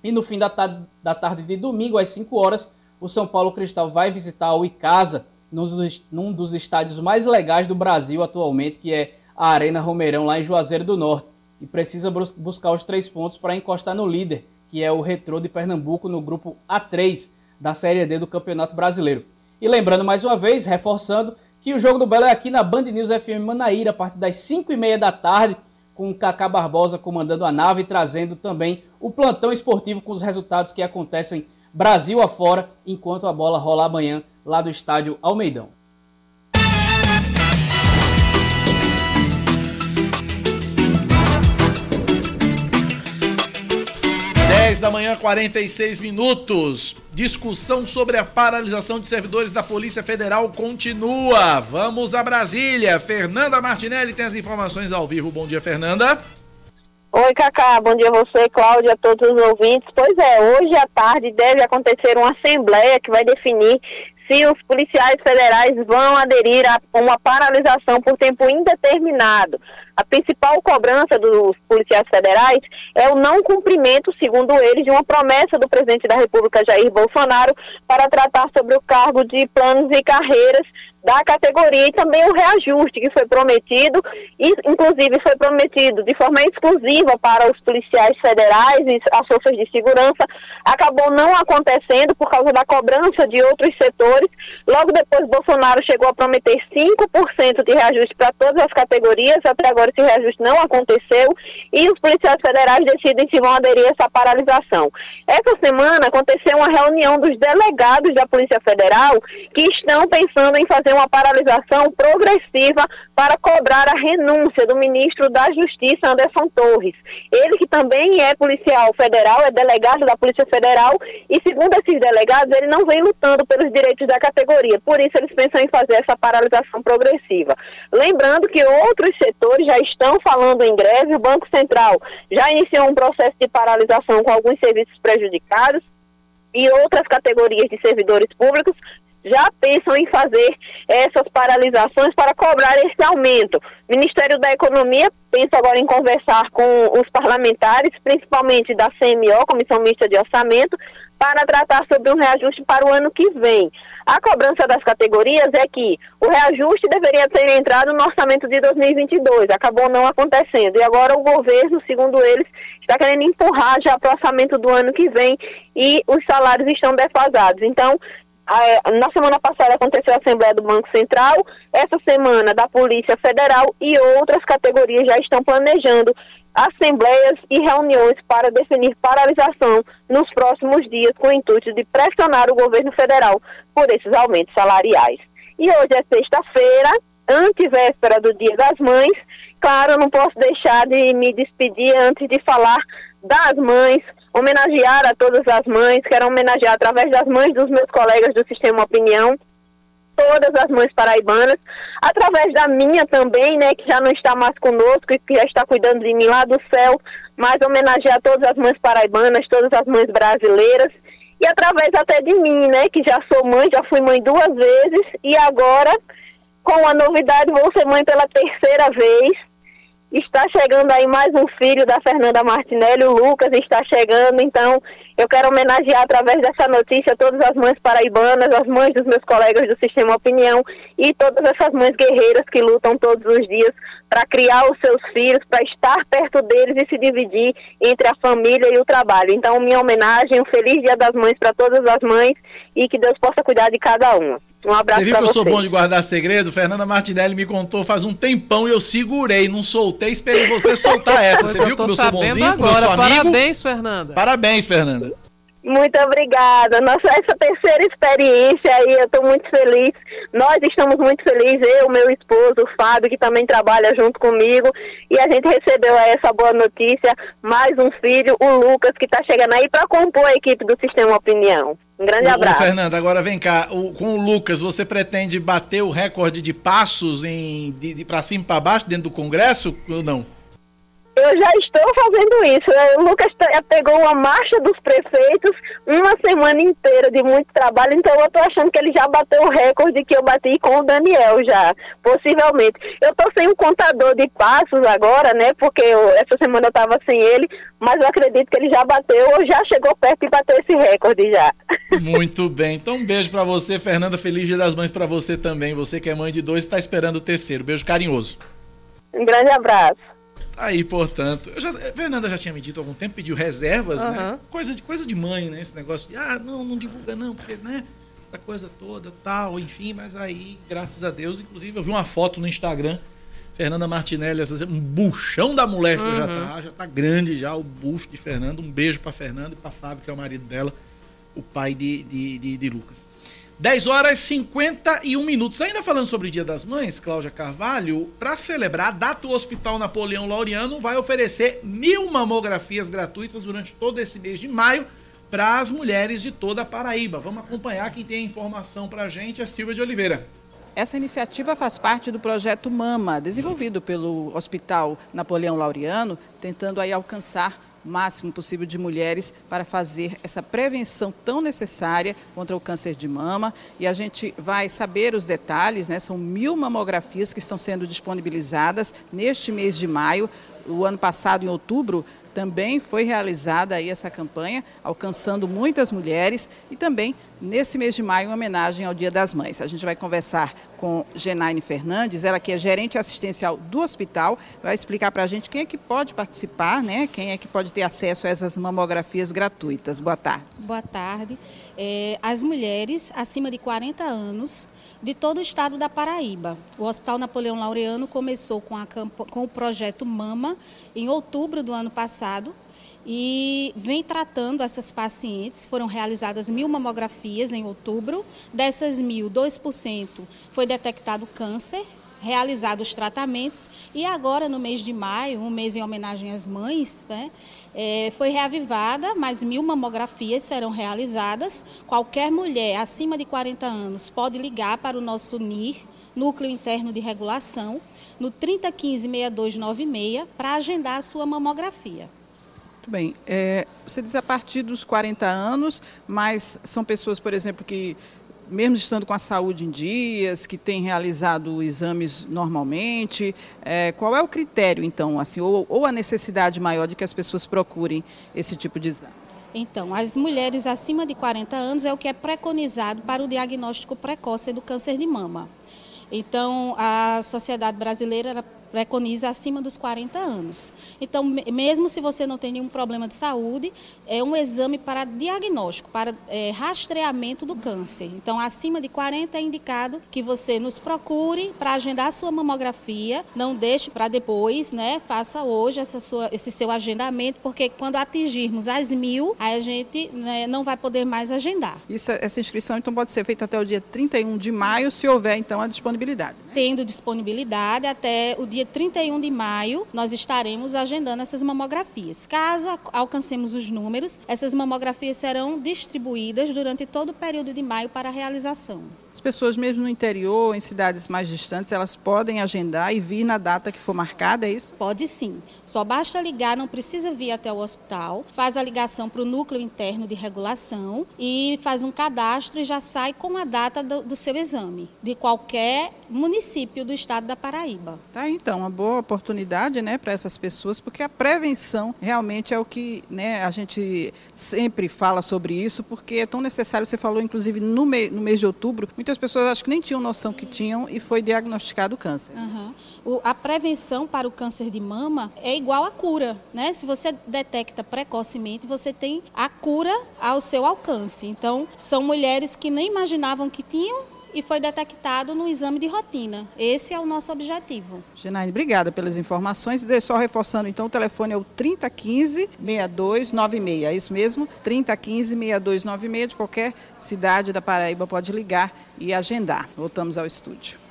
E no fim da tarde, da tarde de domingo, às 5 horas, o São Paulo Cristal vai visitar o Icasa, num dos, num dos estádios mais legais do Brasil atualmente, que é a Arena Romeirão, lá em Juazeiro do Norte. E precisa bus buscar os três pontos para encostar no líder, que é o Retrô de Pernambuco, no grupo A3 da Série D do Campeonato Brasileiro. E lembrando mais uma vez, reforçando, que o jogo do Belo é aqui na Band News FM Manaíra, a partir das 5 e meia da tarde, com o Kaká Barbosa comandando a nave e trazendo também o plantão esportivo com os resultados que acontecem Brasil afora, enquanto a bola rola amanhã lá do estádio Almeidão. 10 da manhã, 46 minutos. Discussão sobre a paralisação de servidores da Polícia Federal continua. Vamos a Brasília. Fernanda Martinelli tem as informações ao vivo. Bom dia, Fernanda. Oi, Cacá. Bom dia a você, Cláudia, a todos os ouvintes. Pois é, hoje à tarde deve acontecer uma assembleia que vai definir se os policiais federais vão aderir a uma paralisação por tempo indeterminado. A principal cobrança dos policiais federais é o não cumprimento, segundo eles, de uma promessa do presidente da República, Jair Bolsonaro, para tratar sobre o cargo de planos e carreiras da categoria e também o reajuste que foi prometido, e inclusive foi prometido de forma exclusiva para os policiais federais e as forças de segurança, acabou não acontecendo por causa da cobrança de outros setores. Logo depois, Bolsonaro chegou a prometer 5% de reajuste para todas as categorias, até agora esse reajuste não aconteceu, e os policiais federais decidem se vão aderir a essa paralisação. Essa semana aconteceu uma reunião dos delegados da Polícia Federal que estão pensando em fazer uma paralisação progressiva para cobrar a renúncia do ministro da Justiça, Anderson Torres. Ele que também é policial federal, é delegado da Polícia Federal, e segundo esses delegados, ele não vem lutando pelos direitos da categoria. Por isso, eles pensam em fazer essa paralisação progressiva. Lembrando que outros setores já estão falando em greve, o Banco Central já iniciou um processo de paralisação com alguns serviços prejudicados e outras categorias de servidores públicos já pensam em fazer essas paralisações para cobrar esse aumento. O Ministério da Economia pensa agora em conversar com os parlamentares, principalmente da CMO, Comissão Mista de Orçamento, para tratar sobre um reajuste para o ano que vem. A cobrança das categorias é que o reajuste deveria ter entrado no orçamento de 2022, acabou não acontecendo. E agora o governo, segundo eles, está querendo empurrar já para o orçamento do ano que vem e os salários estão defasados. Então, na semana passada aconteceu a Assembleia do Banco Central, essa semana da Polícia Federal e outras categorias já estão planejando assembleias e reuniões para definir paralisação nos próximos dias com o intuito de pressionar o governo federal por esses aumentos salariais. E hoje é sexta-feira, antevéspera do Dia das Mães. Claro, não posso deixar de me despedir antes de falar das mães, homenagear a todas as mães, quero homenagear através das mães dos meus colegas do Sistema Opinião, todas as mães paraibanas, através da minha também, né, que já não está mais conosco e que já está cuidando de mim lá do céu, mas homenagear todas as mães paraibanas, todas as mães brasileiras e através até de mim, né, que já sou mãe, já fui mãe duas vezes e agora com a novidade vou ser mãe pela terceira vez. Está chegando aí mais um filho da Fernanda Martinelli, o Lucas está chegando, então eu quero homenagear através dessa notícia todas as mães paraibanas, as mães dos meus colegas do Sistema Opinião e todas essas mães guerreiras que lutam todos os dias para criar os seus filhos, para estar perto deles e se dividir entre a família e o trabalho. Então, minha homenagem, um feliz Dia das Mães para todas as mães e que Deus possa cuidar de cada uma. Um abraço Você viu que eu sou bom de guardar segredo? Fernanda Martinelli me contou faz um tempão e eu segurei, não soltei, esperei você soltar essa. Você viu como eu sou bonzinho, como eu sou agora. amigo? Parabéns, Fernanda. Parabéns, Fernanda. Muito obrigada. Nossa, essa terceira experiência aí, eu estou muito feliz. Nós estamos muito felizes, eu, meu esposo, o Fábio, que também trabalha junto comigo. E a gente recebeu aí essa boa notícia. Mais um filho, o Lucas, que está chegando aí para compor a equipe do Sistema Opinião. Um grande Ô, ô, abraço. Fernanda, agora vem cá. O- com o Lucas, você pretende bater o recorde de passos em, de, de para cima e para baixo dentro do Congresso ou não? Eu já estou fazendo isso. Eh, O Lucas te- pegou uma marcha dos prefeitos, uma semana inteira de muito trabalho, então eu estou achando que ele já bateu o recorde que eu bati com o Daniel já, possivelmente. Eu estou sem um contador de passos agora, né? Porque eu- essa semana eu estava sem ele, mas eu acredito que ele já bateu ou já chegou perto de bater esse recorde já. Muito bem. Então, um beijo pra você, Fernanda. Feliz Dia das Mães pra você também. Você que é mãe de dois e tá esperando o terceiro. Beijo carinhoso. Um grande abraço. Aí, portanto, já, a Fernanda já tinha me dito há algum tempo, pediu reservas, né? Aham. Coisa de, coisa de mãe, né? Esse negócio de, ah, não, não divulga não, porque, né? Essa coisa toda, tal, enfim, mas aí, graças a Deus, inclusive, eu vi uma foto no Instagram, Fernanda Martinelli, um buchão da mulher que já Uhum. tá, já tá grande já, o bucho de Fernanda. Um beijo pra Fernanda e pra Fábio, que é o marido dela, o pai de, de, de, de Lucas. 10 horas e 51 minutos. Ainda falando sobre o Dia das Mães, Cláudia Carvalho, para celebrar a data, o Hospital Napoleão Laureano vai oferecer mil mamografias gratuitas durante todo esse mês de maio para as mulheres de toda a Paraíba. Vamos acompanhar quem tem a informação para a gente, é Silvia de Oliveira. Essa iniciativa faz parte do projeto Mama, desenvolvido pelo Hospital Napoleão Laureano, tentando aí alcançar máximo possível de mulheres para fazer essa prevenção tão necessária contra o câncer de mama. E a gente vai saber os detalhes, né? São mil mamografias que estão sendo disponibilizadas neste mês de maio. O ano passado, em outubro, também foi realizada aí essa campanha, alcançando muitas mulheres e também nesse mês de maio em homenagem ao Dia das Mães. A gente vai conversar com Genaine Fernandes, ela que é gerente assistencial do hospital, vai explicar para a gente quem é que pode participar, né? Quem é que pode ter acesso a essas mamografias gratuitas. Boa tarde. Boa tarde. É, as mulheres acima de 40 anos de todo o estado da Paraíba. O Hospital Napoleão Laureano começou com, a com o projeto Mama em outubro do ano passado e vem tratando essas pacientes. Foram realizadas mil mamografias em outubro. Dessas mil, 2% foi detectado câncer realizados os tratamentos e agora no mês de maio, um mês em homenagem às mães, né, eh, foi reavivada, mais mil mamografias serão realizadas. Qualquer mulher acima de 40 anos pode ligar para o nosso NIR, Núcleo Interno de Regulação, no 3015-6296 para agendar a sua mamografia. Muito bem. É, você diz a partir dos 40 anos, mas são pessoas, por exemplo, que mesmo estando com a saúde em dias, que têm realizado exames normalmente, é, qual é o critério, então, assim, ou, ou a necessidade maior de que as pessoas procurem esse tipo de exame? Então, as mulheres acima de 40 anos é o que é preconizado para o diagnóstico precoce do câncer de mama. Então, a Sociedade Brasileira preconiza acima dos 40 anos. Então, me- mesmo se você não tem nenhum problema de saúde, é um exame para diagnóstico, para é, rastreamento do câncer. Então, acima de 40 é indicado que você nos procure para agendar a sua mamografia. Não deixe para depois, né? Faça hoje essa sua, esse seu agendamento, porque quando atingirmos as mil, a gente né, não vai poder mais agendar. Isso, essa inscrição então pode ser feita até o dia 31 de maio, se houver então a disponibilidade. Tendo disponibilidade até o dia 31 de maio, nós estaremos agendando essas mamografias. Caso alcancemos os números, essas mamografias serão distribuídas durante todo o período de maio para a realização. As pessoas mesmo no interior, em cidades mais distantes, elas podem agendar e vir na data que for marcada, é isso? Pode sim. Só basta ligar, não precisa vir até o hospital. Faz a ligação para o núcleo interno de regulação e faz um cadastro e já sai com a data do, do seu exame, de qualquer município do estado da Paraíba. Tá, então, uma boa oportunidade, né, para essas pessoas, porque a prevenção realmente é o que, né, a gente sempre fala sobre isso, porque é tão necessário, você falou inclusive no, me- no mês de outubro, muitas pessoas acho que nem tinham noção que tinham e foi diagnosticado câncer. Aham. O- a prevenção para o câncer de mama é igual à cura, né? Se você detecta precocemente, você tem a cura ao seu alcance. Então, são mulheres que nem imaginavam que tinham e foi detectado no exame de rotina. Esse é o nosso objetivo. Genaine, obrigada pelas informações. E Só reforçando, então, o telefone é o 3015-6296. É isso mesmo? 3015-6296. De qualquer cidade da Paraíba pode ligar e agendar. Voltamos ao estúdio.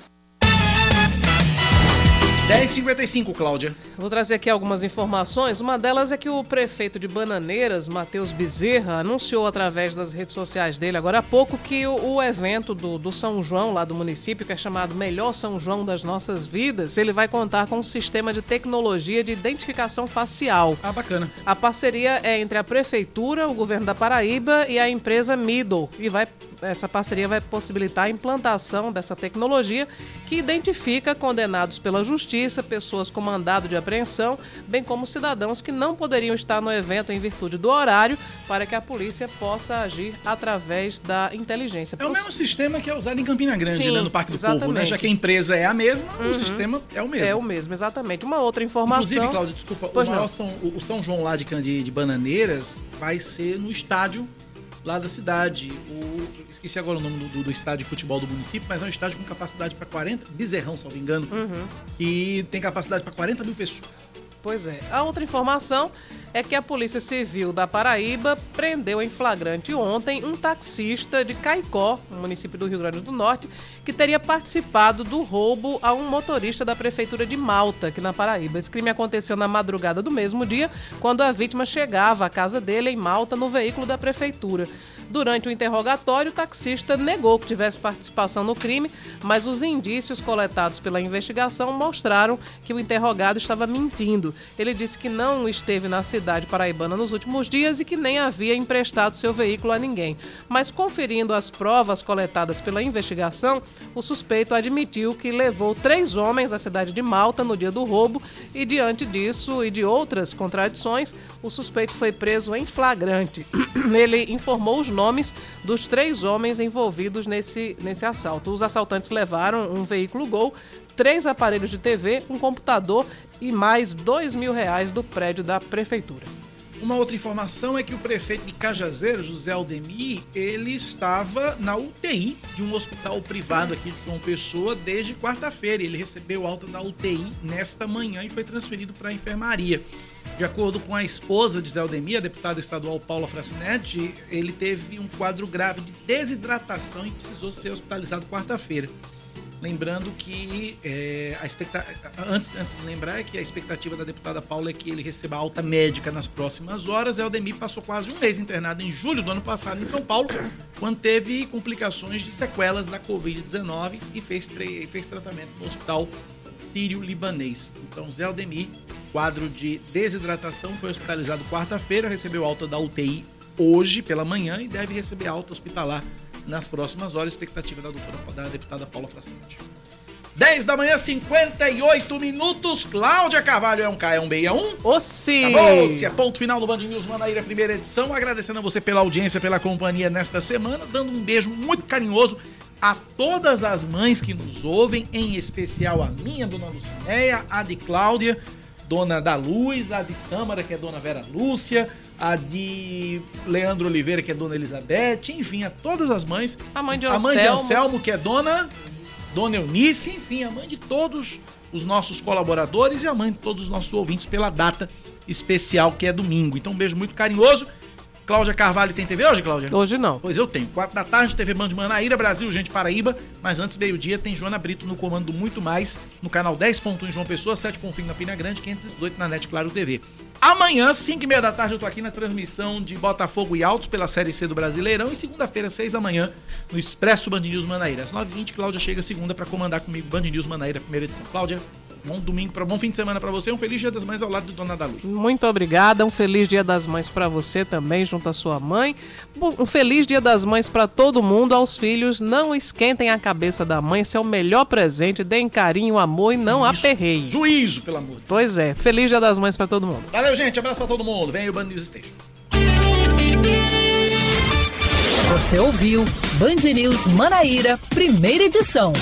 10h55, Cláudia. Vou trazer aqui algumas informações. Uma delas é que o prefeito de Bananeiras, Matheus Bezerra, anunciou através das redes sociais dele agora há pouco que o, o evento do, do São João, lá do município, que é chamado Melhor São João das Nossas Vidas, ele vai contar com um sistema de tecnologia de identificação facial. Ah, bacana. A parceria é entre a prefeitura, o governo da Paraíba e a empresa Middle. E vai, essa parceria vai possibilitar a implantação dessa tecnologia que identifica condenados pela justiça, pessoas com mandado de apreensão, bem como cidadãos que não poderiam estar no evento em virtude do horário, para que a polícia possa agir através da inteligência. É o mesmo sistema que é usado em Campina Grande, Sim, né, no Parque do Povo, né? exatamente. Já que a empresa é a mesma, Uhum. o sistema é o mesmo. É o mesmo, exatamente. Uma outra informação. Inclusive, Cláudio, desculpa, o. São, o, São João lá de, Candi- de Bananeiras vai ser no estádio lá da cidade. O, esqueci agora o nome do, do- do estádio de futebol do município, mas é um estádio com capacidade para 40, Bezerrão, se não me engano, Uhum. e tem capacidade para 40 mil pessoas. Pois é. A outra informação é que a Polícia Civil da Paraíba prendeu em flagrante ontem um taxista de Caicó, no município do Rio Grande do Norte, que teria participado do roubo a um motorista da Prefeitura de Malta, aqui na Paraíba. Esse crime aconteceu na madrugada do mesmo dia, quando a vítima chegava à casa dele em Malta no veículo da Prefeitura. Durante o interrogatório, o taxista negou que tivesse participação no crime, mas os indícios coletados pela investigação mostraram que o interrogado estava mentindo. Ele disse que não esteve na cidade paraibana nos últimos dias e que nem havia emprestado seu veículo a ninguém. Mas conferindo as provas coletadas pela investigação, o suspeito admitiu que levou três homens à cidade de Malta no dia do roubo e, diante disso e de outras contradições, o suspeito foi preso em flagrante. Ele informou os nomes dos três homens envolvidos nesse, nesse assalto. Os assaltantes levaram um veículo Gol, três aparelhos de TV, um computador e mais dois mil reais do prédio da prefeitura. Uma outra informação é que o prefeito de Cajazeiro, José Aldemir, ele estava na UTI de um hospital privado aqui de João Pessoa desde quarta-feira. Ele recebeu alta da UTI nesta manhã e foi transferido para a enfermaria. De acordo com a esposa de Zé Aldemir, a deputada estadual Paula Fracinetti, ele teve um quadro grave de desidratação e precisou ser hospitalizado quarta-feira. Lembrando que é, a antes, antes de lembrar é que a expectativa da deputada Paula é que ele receba alta médica nas próximas horas. Eldemir passou quase um mês internado em julho do ano passado em São Paulo, quando teve complicações de sequelas da Covid-19 e fez, fez tratamento no hospital sírio-libanês. Então, Zé Aldemir, quadro de desidratação, foi hospitalizado quarta-feira, recebeu alta da UTI hoje pela manhã e deve receber alta hospitalar nas próximas horas, expectativa da, doutora, da deputada Paula Fracente. 10 da manhã, 58 minutos. Cláudia Carvalho é um K, é um B, é um? Ossi! Acabou, se é ponto final do Band News Manaíra, primeira edição. Agradecendo a você pela audiência, pela companhia nesta semana. Dando um beijo muito carinhoso a todas as mães que nos ouvem, em especial a minha, dona Lucinéia, a de Cláudia, dona da Luz, a de Sâmara, que é dona Vera Lúcia, a de Leandro Oliveira, que é dona Elizabeth, enfim, a todas as mães. A mãe de A mãe de Anselmo. Anselmo, que é dona Dona Eunice, enfim, a mãe de todos os nossos colaboradores e a mãe de todos os nossos ouvintes pela data especial que é domingo. Então, um beijo muito carinhoso. Cláudia Carvalho tem TV hoje, Cláudia? Hoje não. Pois eu tenho. Quatro da tarde, TV Band Manaíra, Brasil, gente Paraíba. Mas antes, meio-dia, tem Joana Brito no comando do Muito Mais, no canal 10.1 em João Pessoa, 7.1 na Pina Grande, 518 na NET Claro TV. Amanhã, 5 e meia da tarde, eu tô aqui na transmissão de Botafogo e Altos pela Série C do Brasileirão. E segunda-feira, 6 da manhã, no Expresso Band News Manaíra. Às 9h20, Cláudia chega segunda pra comandar comigo Band News Manaíra, primeira edição. Cláudia, bom domingo, pra, bom fim de semana pra você. Um feliz Dia das Mães ao lado do Dona da Luz. Muito obrigada. Um feliz Dia das Mães para você também, junto à sua mãe. Um feliz Dia das Mães para todo mundo, aos filhos. Não esquentem a cabeça da mãe, esse é o melhor presente. Deem carinho, amor e não aperreiem. Juízo, pelo amor. Pois é. Feliz Dia das Mães para todo mundo. Valeu, gente. Abraço pra todo mundo. Vem aí o Band News Station. Você ouviu Band News Manaíra, primeira edição.